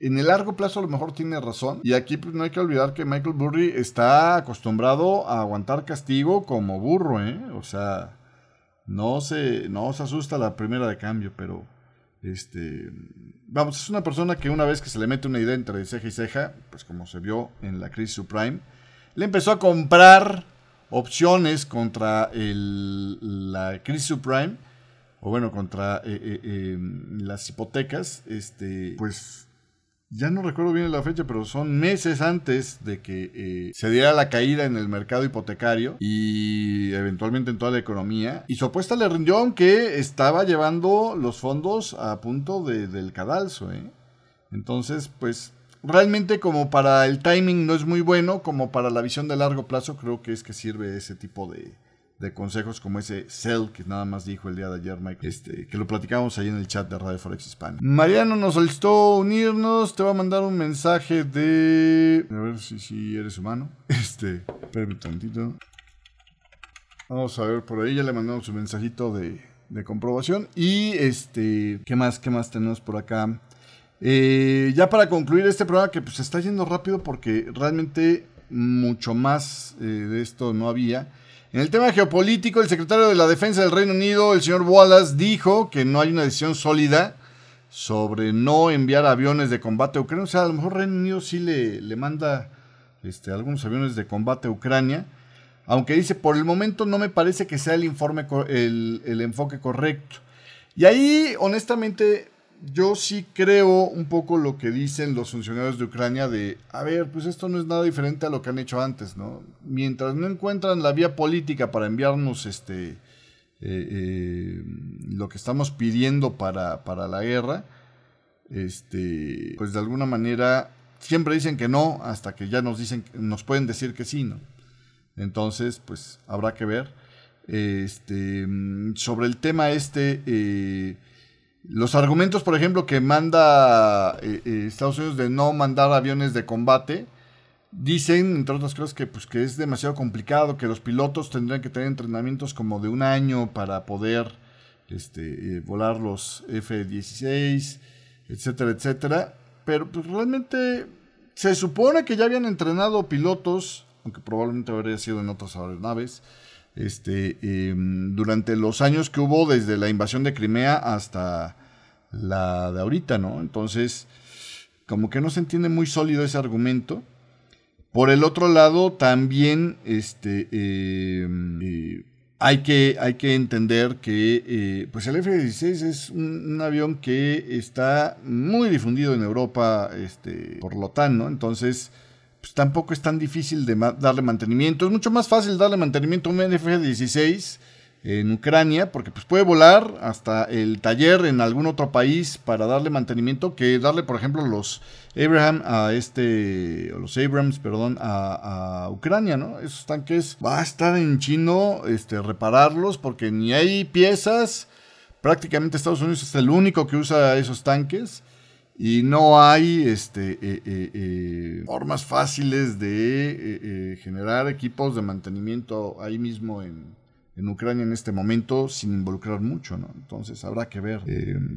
en el largo plazo a lo mejor tiene razón. Y aquí pues, no hay que olvidar que Michael Burry está acostumbrado a aguantar castigo como burro, ¿eh? O sea, no se, no se asusta la primera de cambio, pero este, vamos, es una persona que una vez que se le mete una idea entre ceja y ceja, pues como se vio en la crisis subprime, le empezó a comprar opciones contra el, la crisis subprime, o bueno, contra eh, eh, eh, las hipotecas, este, pues ya no recuerdo bien la fecha, pero son meses antes de que eh, se diera la caída en el mercado hipotecario y eventualmente en toda la economía. Y su apuesta le rindió, aunque estaba llevando los fondos a punto de, del cadalso. ¿eh? Entonces, pues realmente como para el timing no es muy bueno, como para la visión de largo plazo creo que es que sirve ese tipo de, de consejos como ese Cell que nada más dijo el día de ayer Mike, este, que lo platicamos ahí en el chat de Radio Forex Hispana. Mariano nos solicitó unirnos, te va a mandar un mensaje de... A ver si, si eres humano. Este, espérame tantito. Vamos a ver por ahí, ya le mandamos un mensajito de, de comprobación. Y este, ¿qué más, qué más tenemos por acá? Eh, ya para concluir este programa que pues está yendo rápido porque realmente mucho más eh, de esto no había. En el tema geopolítico, el secretario de la Defensa del Reino Unido, el señor Wallace, dijo que no hay una decisión sólida sobre no enviar aviones de combate a Ucrania. O sea, a lo mejor Reino Unido sí le, le manda este, algunos aviones de combate a Ucrania. Aunque dice, por el momento no me parece que sea el, informe, el, el enfoque correcto. Y ahí, honestamente, yo sí creo un poco lo que dicen los funcionarios de Ucrania de, a ver, pues esto no es nada diferente a lo que han hecho antes, ¿no? Mientras no encuentran la vía política para enviarnos este eh, eh, lo que estamos pidiendo para, para la guerra, este, pues de alguna manera siempre dicen que no hasta que ya nos dicen, nos pueden decir que sí, ¿no? Entonces, pues habrá que ver. Este, sobre el tema este, eh, los argumentos, por ejemplo, que manda eh, eh, Estados Unidos de no mandar aviones de combate, dicen, entre otras cosas, que, pues, que es demasiado complicado, que los pilotos tendrían que tener entrenamientos como de un año para poder este, eh, volar los F-16, etcétera, etcétera. Pero pues realmente se supone que ya habían entrenado pilotos, aunque probablemente habría sido en otras aeronaves, este, durante los años que hubo desde la invasión de Crimea hasta la de ahorita, ¿no? Entonces, como que no se entiende muy sólido ese argumento. Por el otro lado, también este, eh, hay, que, hay que entender que eh, pues el F-16 es un, avión que está muy difundido en Europa este, por lo OTAN, ¿no? Entonces, pues tampoco es tan difícil de darle mantenimiento. Es mucho más fácil darle mantenimiento a un NF-16 en Ucrania, porque pues puede volar hasta el taller en algún otro país para darle mantenimiento, que darle, por ejemplo, los Abraham a este, o los Abrams, perdón, a, Ucrania, ¿no? Esos tanques va a estar en chino, este, repararlos, porque ni hay piezas, prácticamente Estados Unidos es el único que usa esos tanques. Y no hay este, eh, eh, eh, formas fáciles de generar equipos de mantenimiento ahí mismo en, Ucrania en este momento sin involucrar mucho, ¿no? Entonces habrá que ver,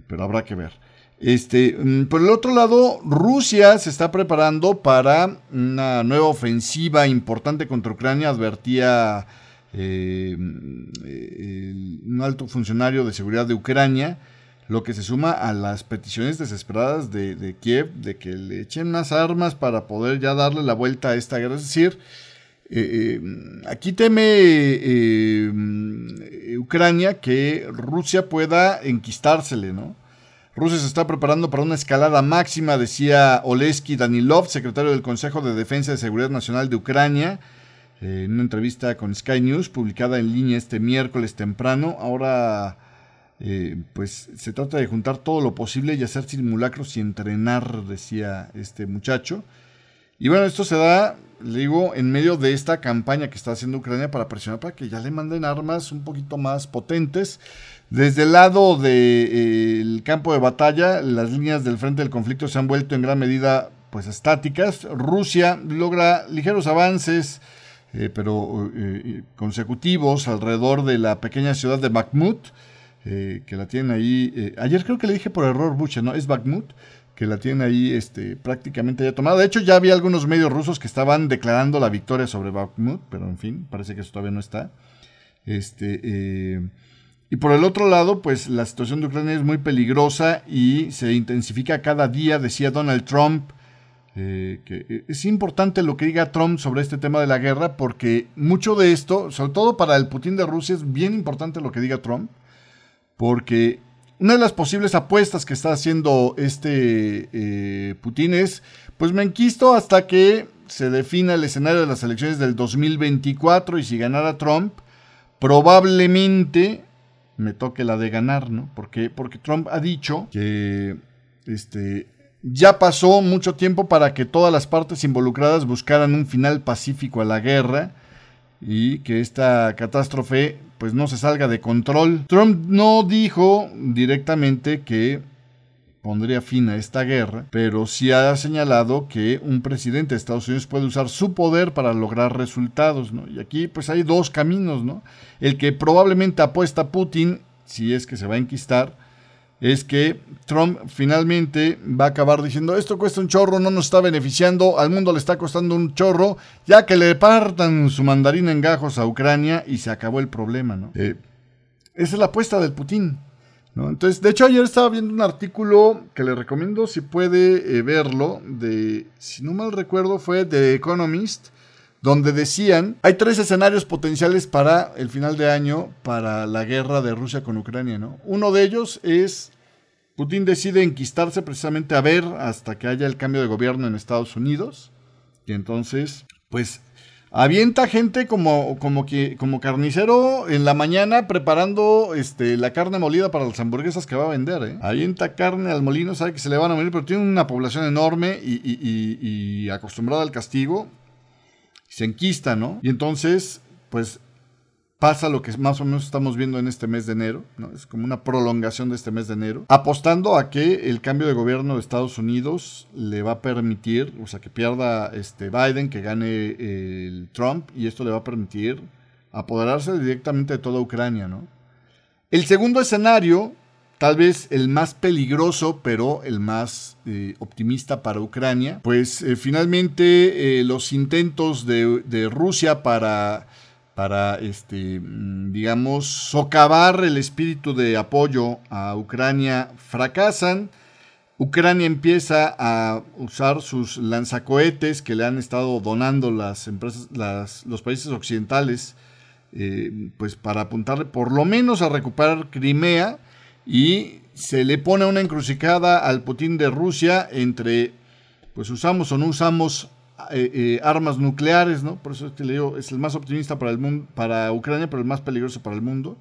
pero habrá que ver. Este, mm, por el otro lado, Rusia se está preparando para una nueva ofensiva importante contra Ucrania, advertía eh, un alto funcionario de seguridad de Ucrania, lo que se suma a las peticiones desesperadas de, de Kiev de que le echen más armas para poder ya darle la vuelta a esta guerra. Es decir, eh, eh, aquí teme eh, Ucrania que Rusia pueda enquistársele, ¿no? Rusia se está preparando para una escalada máxima, decía Oleski Danilov, secretario del Consejo de Defensa y Seguridad Nacional de Ucrania, en una entrevista con Sky News, publicada en línea este miércoles temprano. Ahora, pues se trata de juntar todo lo posible y hacer simulacros y entrenar, decía este muchacho. Y bueno, esto se da le digo, en medio de esta campaña que está haciendo Ucrania para presionar para que ya le manden armas un poquito más potentes. Desde el lado del campo de batalla, las líneas del frente del conflicto se han vuelto en gran medida pues estáticas. Rusia logra ligeros avances, eh, pero eh, consecutivos alrededor de la pequeña ciudad de Bakhmut, eh, que la tienen ahí. ayer creo que le dije por error Bucha, ¿no? Es Bakhmut que la tiene ahí este, prácticamente ya tomada. De hecho, ya había algunos medios rusos que estaban declarando la victoria sobre Bakhmut, pero en fin, parece que eso todavía no está. Este, eh, y por el otro lado, pues la situación de Ucrania es muy peligrosa y se intensifica cada día, decía Donald Trump. Eh, que es importante lo que diga Trump sobre este tema de la guerra, porque mucho de esto, sobre todo para el Putin de Rusia, es bien importante lo que diga Trump, porque una de las posibles apuestas que está haciendo este eh, Putin es, pues me enquisto hasta que se defina el escenario de las elecciones del 2024 y si ganara Trump, probablemente me toque la de ganar, ¿no? Porque, porque Trump ha dicho que este, ya pasó mucho tiempo para que todas las partes involucradas buscaran un final pacífico a la guerra y que esta catástrofe pues no se salga de control. Trump no dijo directamente que pondría fin a esta guerra, pero sí ha señalado que un presidente de Estados Unidos puede usar su poder para lograr resultados, ¿no? Y aquí pues hay dos caminos, ¿no? El que probablemente apuesta Putin, si es que se va a enquistar, es que Trump finalmente va a acabar diciendo esto cuesta un chorro, no nos está beneficiando, al mundo le está costando un chorro, ya que le partan su mandarín en gajos a Ucrania y se acabó el problema, ¿no? Eh, esa es la apuesta del Putin. ¿no? Entonces, de hecho, ayer estaba viendo un artículo que le recomiendo si puede eh, verlo, de, si no mal recuerdo, fue de Economist, donde decían, hay tres escenarios potenciales para el final de año, para la guerra de Rusia con Ucrania, ¿no? Uno de ellos es, Putin decide enquistarse precisamente a ver hasta que haya el cambio de gobierno en Estados Unidos, y entonces, pues, avienta gente como, como, que, como carnicero en la mañana preparando este, la carne molida para las hamburguesas que va a vender, ¿eh? Avienta carne al molino, sabe que se le van a morir, pero tiene una población enorme y, y acostumbrada al castigo, se enquista, ¿no? Y entonces, pues pasa lo que más o menos estamos viendo en este mes de enero, ¿no? Es como una prolongación de este mes de enero, apostando a que el cambio de gobierno de Estados Unidos le va a permitir, o sea, que pierda este Biden, que gane el Trump, y esto le va a permitir apoderarse directamente de toda Ucrania, ¿no? El segundo escenario tal vez el más peligroso, pero el más eh, optimista para Ucrania, pues eh, finalmente eh, los intentos de, Rusia para, para este, mm, digamos, socavar el espíritu de apoyo a Ucrania fracasan. Ucrania empieza a usar sus lanzacohetes que le han estado donando las empresas, los países occidentales, pues para apuntarle por lo menos a recuperar Crimea y se le pone una encrucijada al Putin de Rusia entre, pues usamos o no usamos eh, eh, armas nucleares, ¿no? Por eso es que le digo, es el más optimista para el mundo, para Ucrania, pero el más peligroso para el mundo.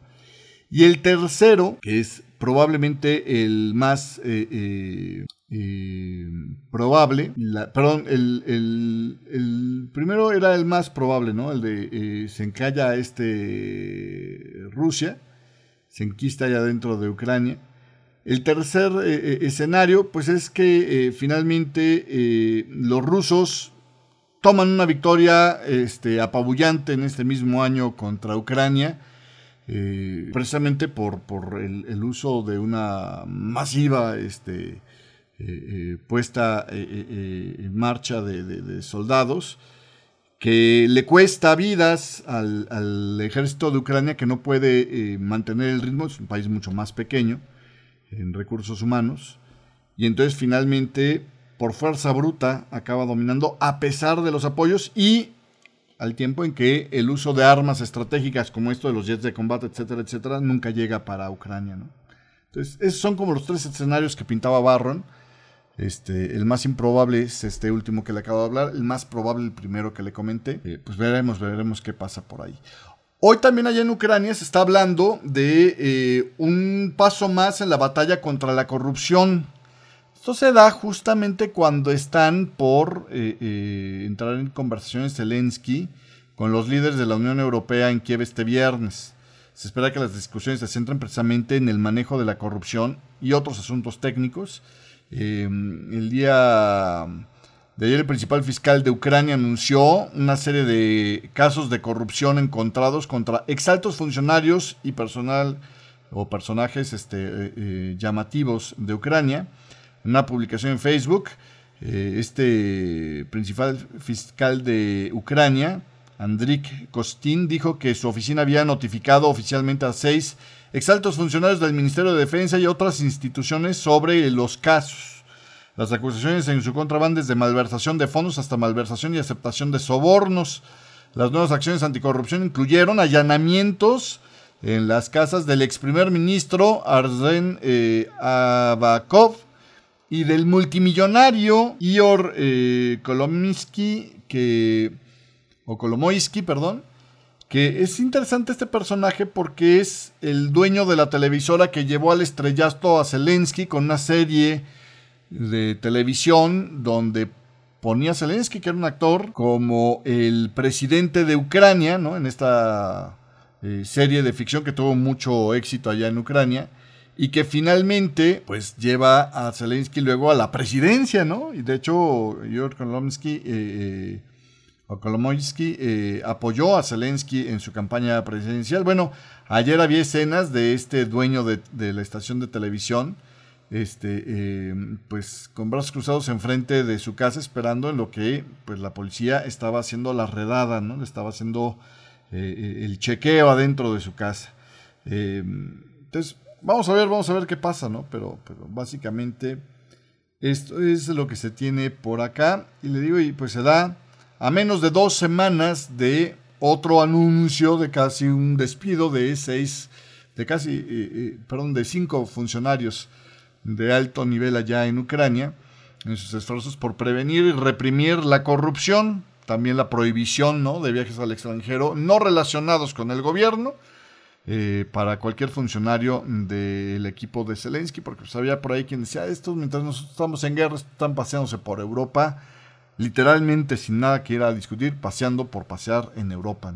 Y el tercero, que es probablemente el más eh, eh, probable, perdón, el, primero era el más probable, ¿no? El de se encalla este Rusia, se enquista ya dentro de Ucrania. El tercer escenario, pues es que finalmente los rusos toman una victoria este, apabullante en este mismo año contra Ucrania eh, precisamente por, por el, uso de una masiva este, eh, eh, puesta en marcha de, soldados que le cuesta vidas al, ejército de Ucrania que no puede mantener el ritmo, es un país mucho más pequeño en recursos humanos, y entonces finalmente por fuerza bruta acaba dominando a pesar de los apoyos y al tiempo en que el uso de armas estratégicas como esto de los jets de combate, etcétera, etcétera, nunca llega para Ucrania. Entonces, esos son como los tres escenarios que pintaba Barron. Este, el más improbable es este último que le acabo de hablar, el más probable el primero que le comenté. Eh, pues veremos, veremos qué pasa por ahí. Hoy también allá en Ucrania se está hablando de eh, un paso más en la batalla contra la corrupción. Esto se da justamente cuando están por eh, eh, entrar en conversaciones Zelensky con los líderes de la Unión Europea en Kiev este viernes. Se espera que las discusiones se centren precisamente en el manejo de la corrupción y otros asuntos técnicos. Eh, el día de ayer el principal fiscal de Ucrania anunció una serie de casos de corrupción encontrados contra exaltos funcionarios y personal o personajes este, llamativos de Ucrania. Una publicación en Facebook, eh, este principal fiscal de Ucrania, Andrik Kostin, dijo que su oficina había notificado oficialmente a seis exaltos funcionarios del Ministerio de Defensa y otras instituciones sobre los casos. Las acusaciones en su contra van desde malversación de fondos hasta malversación y aceptación de sobornos. Las nuevas acciones anticorrupción incluyeron allanamientos en las casas del ex primer ministro Arzen eh, Abakov, y del multimillonario Ior eh, que, o Kolomoisky, perdón, que es interesante este personaje porque es el dueño de la televisora que llevó al estrellato a Zelensky con una serie de televisión donde ponía a Zelensky, que era un actor, como el presidente de Ucrania, ¿no? En esta eh, serie de ficción que tuvo mucho éxito allá en Ucrania y que finalmente pues lleva a Zelensky luego a la presidencia, ¿no? Y de hecho, Georg Kolomsky, eh, eh, eh, apoyó a Zelensky en su campaña presidencial. Bueno, ayer había escenas de este dueño de, la estación de televisión, este, pues con brazos cruzados enfrente de su casa esperando en lo que pues la policía estaba haciendo la redada, ¿no? Estaba haciendo el chequeo adentro de su casa. entonces, Vamos a ver, vamos a ver qué pasa, ¿no? Pero, pero básicamente esto es lo que se tiene por acá. Y le digo, y pues se da a menos de dos semanas de otro anuncio de casi un despido de seis, de casi, eh, eh, perdón, de cinco funcionarios de alto nivel allá en Ucrania, en sus esfuerzos por prevenir y reprimir la corrupción, también la prohibición ¿no? de viajes al extranjero no relacionados con el gobierno eh, para cualquier funcionario del equipo de Zelensky, porque pues, por ahí quien decía, estos mientras nosotros estamos en guerra están paseándose por Europa, literalmente sin nada que ir a discutir, paseando por pasear en Europa,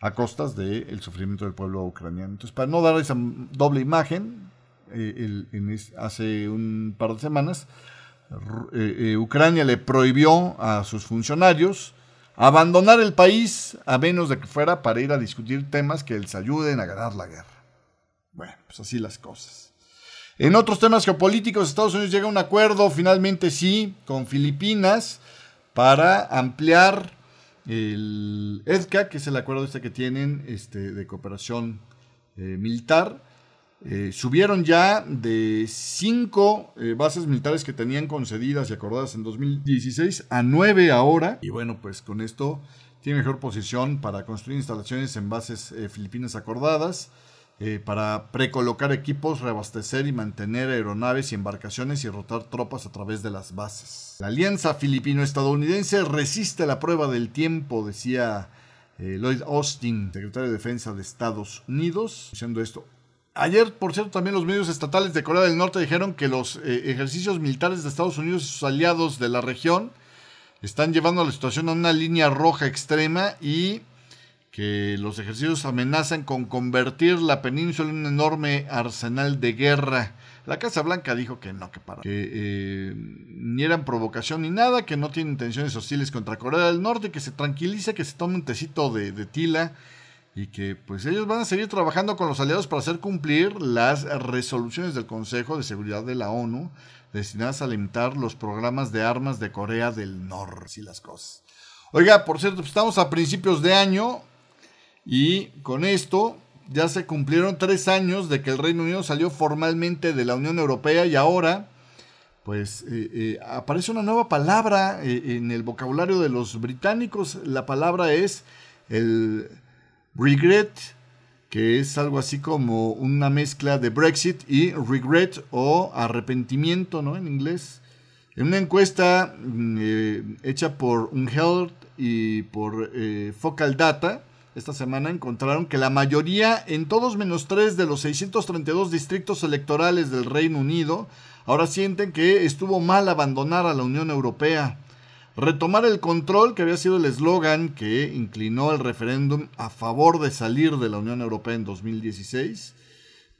a costas del sufrimiento del pueblo ucraniano. Entonces, para no dar esa doble imagen, eh, hace un par de semanas, eh, Ucrania le prohibió a sus funcionarios abandonar el país a menos de que fuera para ir a discutir temas que les ayuden a ganar la guerra. Bueno, pues así las cosas. En otros temas geopolíticos, Estados Unidos llega a un acuerdo, finalmente sí, con Filipinas para ampliar el EDCA, que es el acuerdo este que tienen este, de cooperación eh, militar, eh, subieron ya de cinco eh, bases militares que tenían concedidas y acordadas en 2016 a nueve ahora. Y bueno, pues con esto tiene mejor posición para construir instalaciones en bases filipinas acordadas, para precolocar equipos, reabastecer y mantener aeronaves y embarcaciones y rotar tropas a través de las bases. La alianza filipino-estadounidense resiste la prueba del tiempo, decía Lloyd Austin, secretario de Defensa de Estados Unidos, diciendo esto Ayer, por cierto, también los medios estatales de Corea del Norte dijeron que los eh, ejercicios militares de Estados Unidos y sus aliados de la región están llevando a la situación a una línea roja extrema y que los ejercicios amenazan con convertir la península en un enorme arsenal de guerra. La Casa Blanca dijo que no, que para. Que eh, ni eran provocación ni nada, que no tiene intenciones hostiles contra Corea del Norte, que se tranquilice, que se tome un tecito de, de tila y que pues ellos van a seguir trabajando con los aliados para hacer cumplir las resoluciones del Consejo de Seguridad de la ONU destinadas a limitar los programas de armas de Corea del Norte y las cosas. Oiga, por cierto, pues, estamos a principios de año y con esto ya se cumplieron tres años de que el Reino Unido salió formalmente de la Unión Europea y ahora pues eh, eh, aparece una nueva palabra eh, en el vocabulario de los británicos. La palabra es el regret, que es algo así como una mezcla de Brexit y regret o arrepentimiento, ¿no? En inglés. En una encuesta mm, hecha por Unhealth y por Focal Data, esta semana encontraron que la mayoría, en todos menos tres de los 632 distritos electorales del Reino Unido, ahora sienten que estuvo mal abandonar a la Unión Europea. Retomar el control, que había sido el eslogan que inclinó el referéndum a favor de salir de la Unión Europea en 2016,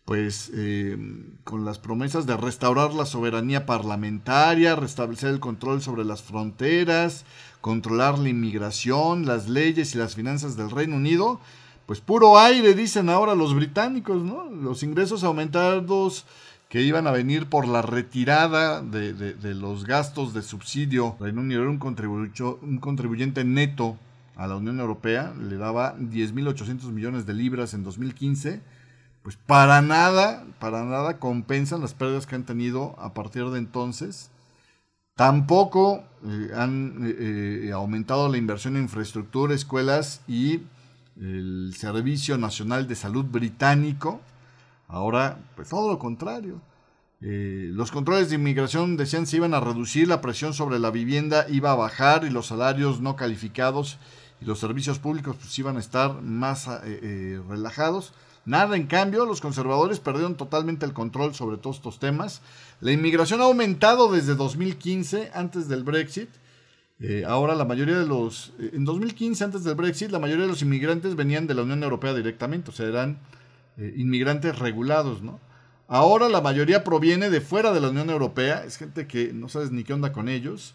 pues eh, con las promesas de restaurar la soberanía parlamentaria, restablecer el control sobre las fronteras, controlar la inmigración, las leyes y las finanzas del Reino Unido, pues puro aire, dicen ahora los británicos, ¿no? Los ingresos aumentados que iban a venir por la retirada de, los gastos de subsidio. Reino Unido era un, un contribuyente neto a la Unión Europea, le daba 10.800 millones de libras en 2015, pues para nada, para nada compensan las pérdidas que han tenido a partir de entonces. Tampoco eh, han eh, eh, aumentado la inversión en infraestructura, escuelas y el Servicio Nacional de Salud británico. Ahora, pues todo lo contrario. los controles de inmigración decían se iban a reducir, la presión sobre la vivienda iba a bajar y los salarios no calificados y los servicios públicos pues iban a estar más relajados. Nada, en cambio, los conservadores perdieron totalmente el control sobre todos estos temas. La inmigración ha aumentado desde 2015, antes del Brexit. Eh, ahora la mayoría de los... Eh, en 2015, antes del Brexit, la mayoría de los inmigrantes venían de la Unión Europea directamente, o sea, eran eh, inmigrantes regulados, ¿no? Ahora la mayoría proviene de fuera de la Unión Europea, es gente que no sabes ni qué onda con ellos.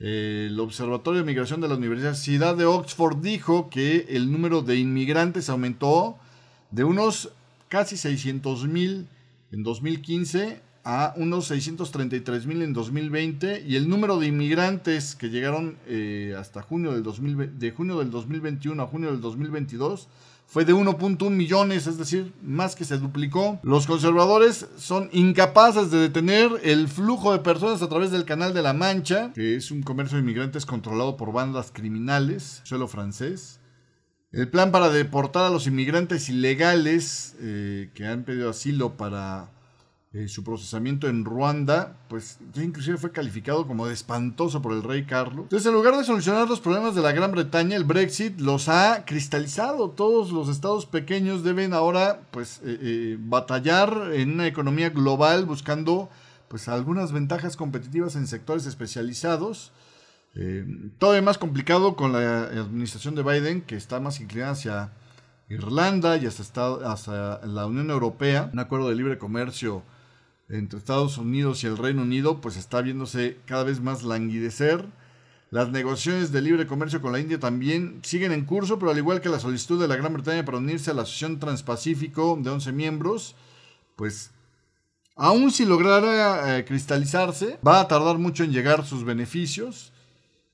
el Observatorio de Migración de la Universidad de Oxford dijo que el número de inmigrantes aumentó de unos casi 600 mil en 2015 a unos 633 mil en 2020 y el número de inmigrantes que llegaron eh, hasta junio del de junio del 2021 a junio del 2022 fue de 1.1 millones, es decir, más que se duplicó. Los conservadores son incapaces de detener el flujo de personas a través del Canal de la Mancha, que es un comercio de inmigrantes controlado por bandas criminales, suelo francés. El plan para deportar a los inmigrantes ilegales eh, que han pedido asilo para eh, su procesamiento en Ruanda, pues ya inclusive fue calificado como de espantoso por el rey Carlos. Entonces, en lugar de solucionar los problemas de la Gran Bretaña, el Brexit los ha cristalizado. Todos los estados pequeños deben ahora, pues, eh, batallar en una economía global buscando, pues, algunas ventajas competitivas en sectores especializados. Eh, todavía más complicado con la administración de Biden, que está más inclinada hacia Irlanda y hasta, la Unión Europea. Un acuerdo de libre comercio entre Estados Unidos y el Reino Unido, pues está viéndose cada vez más languidecer. Las negociaciones de libre comercio con la India también siguen en curso, pero al igual que la solicitud de la Gran Bretaña para unirse a la Asociación Transpacífico de 11 miembros, pues aún si lograra eh, cristalizarse, va a tardar mucho en llegar sus beneficios.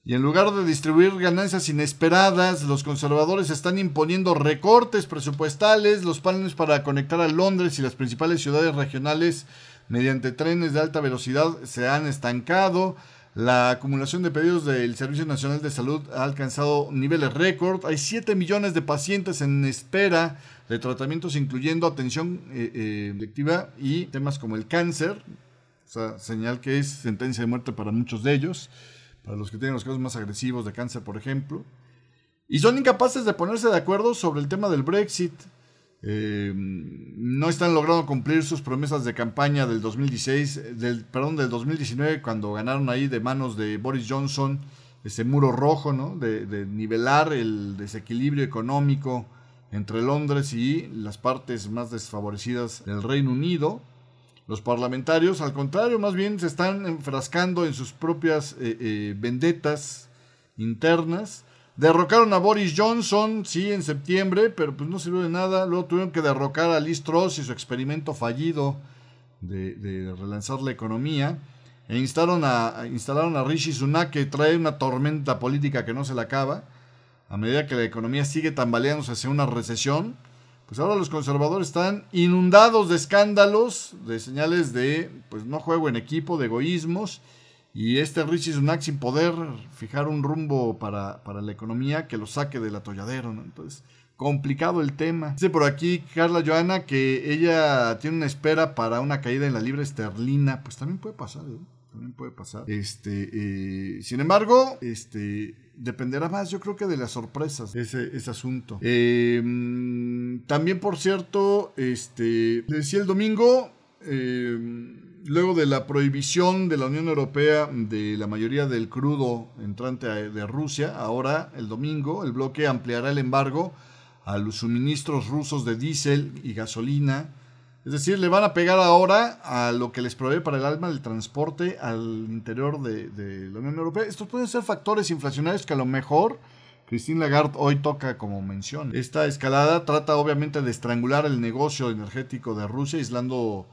Y en lugar de distribuir ganancias inesperadas, los conservadores están imponiendo recortes presupuestales, los planes para conectar a Londres y las principales ciudades regionales mediante trenes de alta velocidad se han estancado, la acumulación de pedidos del Servicio Nacional de Salud ha alcanzado niveles récord, hay 7 millones de pacientes en espera de tratamientos incluyendo atención eh, eh y temas como el cáncer, o sea, señal que es sentencia de muerte para muchos de ellos para los que tienen los casos más agresivos de cáncer, por ejemplo. Y son incapaces de ponerse de acuerdo sobre el tema del Brexit. eh, no están logrando cumplir sus promesas de campaña del 2016, del, perdón, del 2019, cuando ganaron ahí de manos de Boris Johnson ese muro rojo, ¿no? De, de nivelar el desequilibrio económico entre Londres y las partes más desfavorecidas del Reino Unido. Los parlamentarios, al contrario, más bien se están enfrascando en sus propias eh, eh, vendetas internas. Derrocaron a Boris Johnson, sí, en septiembre, pero pues no sirvió de nada. Luego tuvieron que derrocar a Liz Truss y su experimento fallido de, relanzar la economía. E instalaron a, instalaron a Rishi Sunak, que trae una tormenta política que no se le acaba. A medida que la economía sigue tambaleándose hacia una recesión, pues ahora los conservadores están inundados de escándalos, de señales de, pues no juego en equipo, de egoísmos, y este Richie Sunak sin poder fijar un rumbo para, la economía que lo saque del atolladero, ¿no? Entonces, complicado el tema. Dice por aquí Carla Joana que ella tiene una espera para una caída en la libra esterlina, pues también puede pasar, ¿eh? También puede pasar. Este, eh, sin embargo, este, dependerá más, yo creo que de las sorpresas, ese, ese asunto. Em, también, por cierto, este, decía el domingo, em, luego de la prohibición de la Unión Europea de la mayoría del crudo entrante de Rusia, ahora el domingo el bloque ampliará el embargo a los suministros rusos de diésel y gasolina es decir, le van a pegar ahora a lo que les provee para el alma del transporte al interior de, la Unión Europea. Estos pueden ser factores inflacionarios que a lo mejor Christine Lagarde hoy toca como mención. Esta escalada trata obviamente de estrangular el negocio energético de Rusia, aislando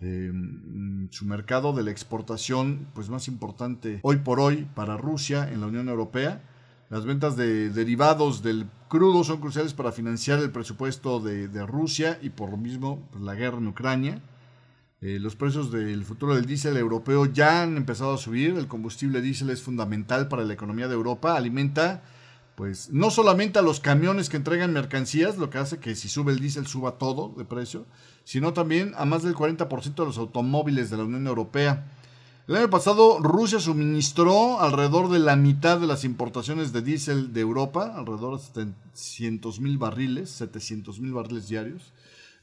eh, su mercado de la exportación pues más importante hoy por hoy para Rusia en la Unión Europea las ventas de derivados del crudo son cruciales para financiar el presupuesto de, Rusia y por lo mismo pues, la guerra en Ucrania. Eh, los precios del futuro del diésel europeo ya han empezado a subir. El combustible diésel es fundamental para la economía de Europa. Alimenta, pues, no solamente a los camiones que entregan mercancías, lo que hace que si sube el diésel suba todo de precio, sino también a más del 40% de los automóviles de la Unión Europea. El año pasado Rusia suministró alrededor de la mitad de las importaciones de diésel de Europa, alrededor de 700 mil barriles, 700 mil barriles diarios.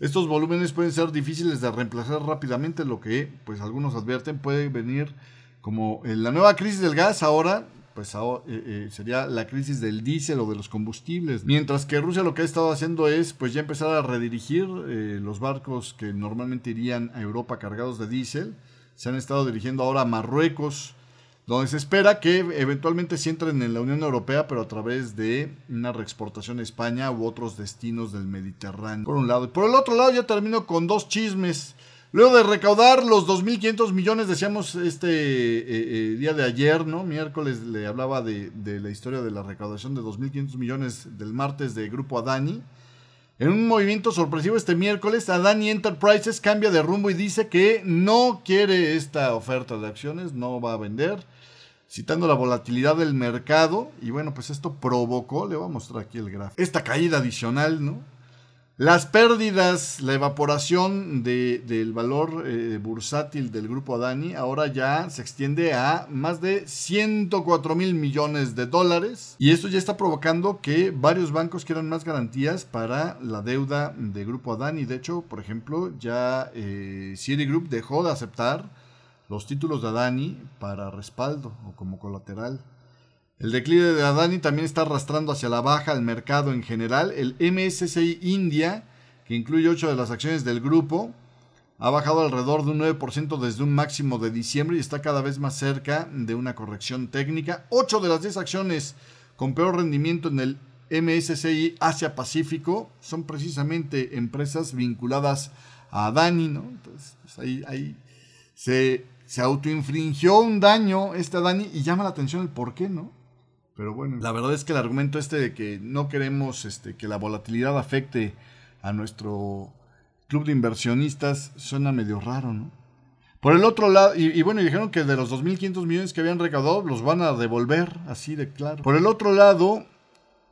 Estos volúmenes pueden ser difíciles de reemplazar rápidamente, lo que pues algunos advierten puede venir como la nueva crisis del gas ahora, pues eh, eh, sería la crisis del diésel o de los combustibles. Mientras que Rusia lo que ha estado haciendo es pues ya empezar a redirigir eh, los barcos que normalmente irían a Europa cargados de diésel se han estado dirigiendo ahora a Marruecos, donde se espera que eventualmente se entren en la Unión Europea, pero a través de una reexportación a España u otros destinos del Mediterráneo. Por un lado. Y por el otro lado, ya termino con dos chismes. Luego de recaudar los 2.500 millones, decíamos este eh, eh, día de ayer, ¿no? Miércoles le hablaba de, de la historia de la recaudación de 2.500 millones del martes de Grupo Adani. En un movimiento sorpresivo este miércoles, Adani Enterprises cambia de rumbo y dice que no quiere esta oferta de acciones, no va a vender, citando la volatilidad del mercado. Y bueno, pues esto provocó, le voy a mostrar aquí el gráfico, esta caída adicional, ¿no? Las pérdidas, la evaporación del valor eh, bursátil del grupo Adani ahora ya se extiende a más de 104 mil millones de dólares y esto ya está provocando que varios bancos quieran más garantías para la deuda del grupo Adani. De hecho, por ejemplo, ya eh, Citigroup dejó de aceptar los títulos de Adani para respaldo o como colateral. El declive de Adani también está arrastrando hacia la baja el mercado en general. El MSCI India, que incluye 8 de las acciones del grupo, ha bajado alrededor de un 9% desde un máximo de diciembre y está cada vez más cerca de una corrección técnica. 8 de las 10 acciones con peor rendimiento en el MSCI Asia Pacífico son precisamente empresas vinculadas a Adani, ¿no? Entonces, pues ahí, ahí se, se autoinfringió un daño este Adani y llama la atención el por qué, ¿no? Pero bueno, la verdad es que el argumento este de que no queremos este, que la volatilidad afecte a nuestro club de inversionistas suena medio raro, ¿no? Por el otro lado, y, bueno, dijeron que de los 2.500 millones que habían recaudado, los van a devolver, así de claro. Por el otro lado,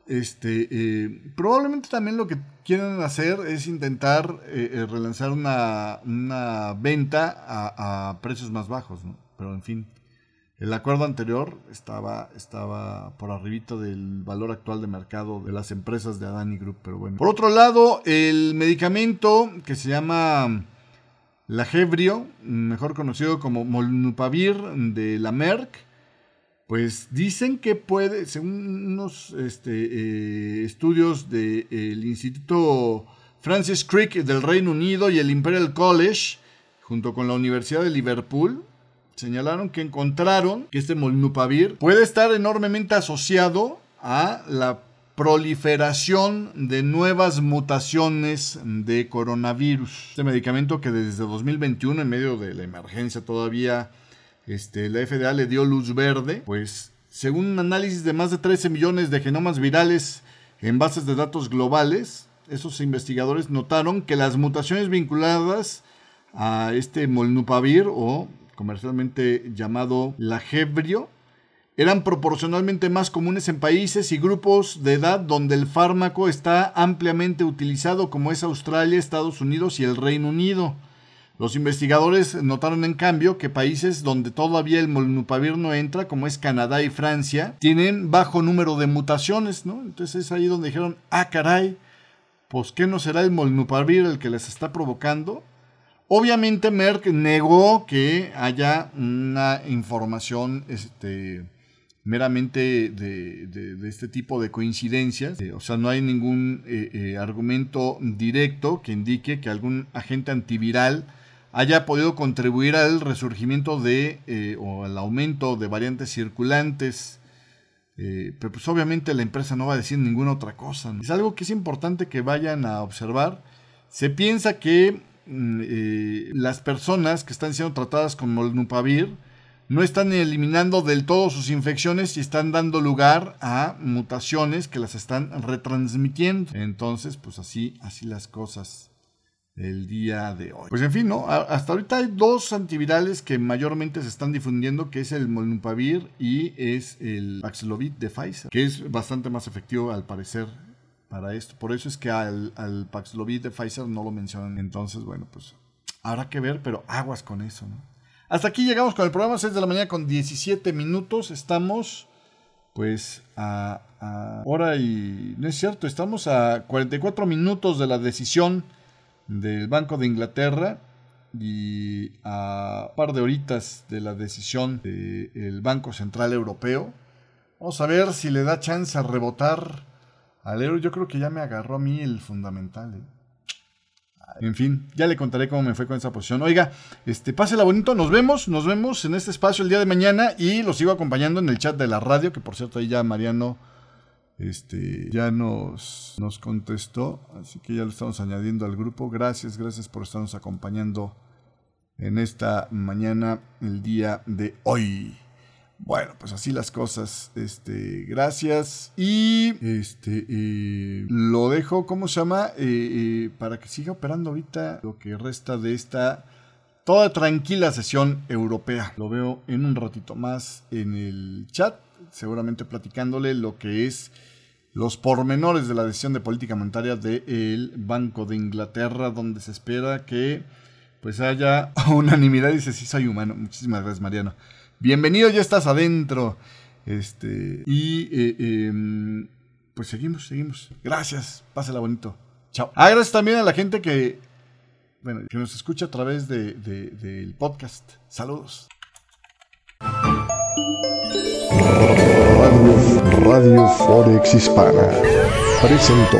este, eh, probablemente también lo que quieren hacer es intentar eh, eh, relanzar una, una venta a, a, precios más bajos, ¿no? Pero en fin, El acuerdo anterior estaba, estaba por arribito del valor actual de mercado de las empresas de Adani Group, pero bueno. Por otro lado, el medicamento que se llama Lagebrio, mejor conocido como Molnupavir de la Merck, pues dicen que puede, según unos este, eh, estudios del Instituto Francis Crick del Reino Unido y el Imperial College, junto con la Universidad de Liverpool, señalaron que encontraron que este molnupavir puede estar enormemente asociado a la proliferación de nuevas mutaciones de coronavirus. Este medicamento que desde 2021, en medio de la emergencia todavía, este, la FDA le dio luz verde, pues según un análisis de más de 13 millones de genomas virales en bases de datos globales, esos investigadores notaron que las mutaciones vinculadas a este molnupavir o comercialmente llamado lagebrio, eran proporcionalmente más comunes en países y grupos de edad donde el fármaco está ampliamente utilizado como es Australia, Estados Unidos y el Reino Unido. Los investigadores notaron en cambio que países donde todavía el molnupavir no entra, como es Canadá y Francia, tienen bajo número de mutaciones, ¿no? Entonces es ahí donde dijeron, ah, caray, pues ¿qué no será el molnupavir el que les está provocando? Obviamente Merck negó que haya una información este, meramente de, este tipo de coincidencias. Eh, o sea, no hay ningún eh, eh, argumento directo que indique que algún agente antiviral haya podido contribuir al resurgimiento de o al aumento de variantes circulantes. pero pues obviamente la empresa no va a decir ninguna otra cosa. Es algo que es importante que vayan a observar. Se piensa que eh, las personas que están siendo tratadas con molnupavir no están eliminando del todo sus infecciones y están dando lugar a mutaciones que las están retransmitiendo. Entonces, pues así, así las cosas el día de hoy. Pues en fin, ¿no? Hasta ahorita hay dos antivirales que mayormente se están difundiendo, que es el molnupavir y es el Paxlovid de Pfizer, que es bastante más efectivo al parecer para esto. Por eso es que al, al Paxlovid de Pfizer no lo mencionan. Entonces, bueno, pues habrá que ver, pero aguas con eso, ¿no? Hasta aquí llegamos con el programa 6 de la mañana con 17 minutos. Estamos, pues, a, hora y... No es cierto, estamos a 44 minutos de la decisión del Banco de Inglaterra y a un par de horitas de la decisión del Banco Central Europeo. Vamos a ver si le da chance a rebotar al yo creo que ya me agarró a mí el fundamental. ¿eh? En fin, ya le contaré cómo me fue con esa posición. Oiga, este, pásela bonito, nos vemos, nos vemos en este espacio el día de mañana y los sigo acompañando en el chat de la radio, que por cierto ahí ya Mariano este, ya nos, nos contestó, así que ya lo estamos añadiendo al grupo. Gracias, gracias por estarnos acompañando en esta mañana, el día de hoy. Bueno, pues así las cosas. Este, gracias. Y este lo dejo, ¿cómo se llama? Eh, eh, para que siga operando ahorita lo que resta de esta toda tranquila sesión europea. Lo veo en un ratito más en el chat, seguramente platicándole lo que es los pormenores de la decisión de política monetaria del Banco de Inglaterra, donde se espera que pues haya unanimidad. Dice, sí, soy humano. Muchísimas gracias, Mariano. Bienvenido, ya estás adentro. Este, y eh, em, pues seguimos, seguimos. Gracias, pásela bonito. Chao. Ah, gracias también a la gente que, bueno, que nos escucha a través de, del podcast. Saludos. Radio, Radio Forex Hispana presentó.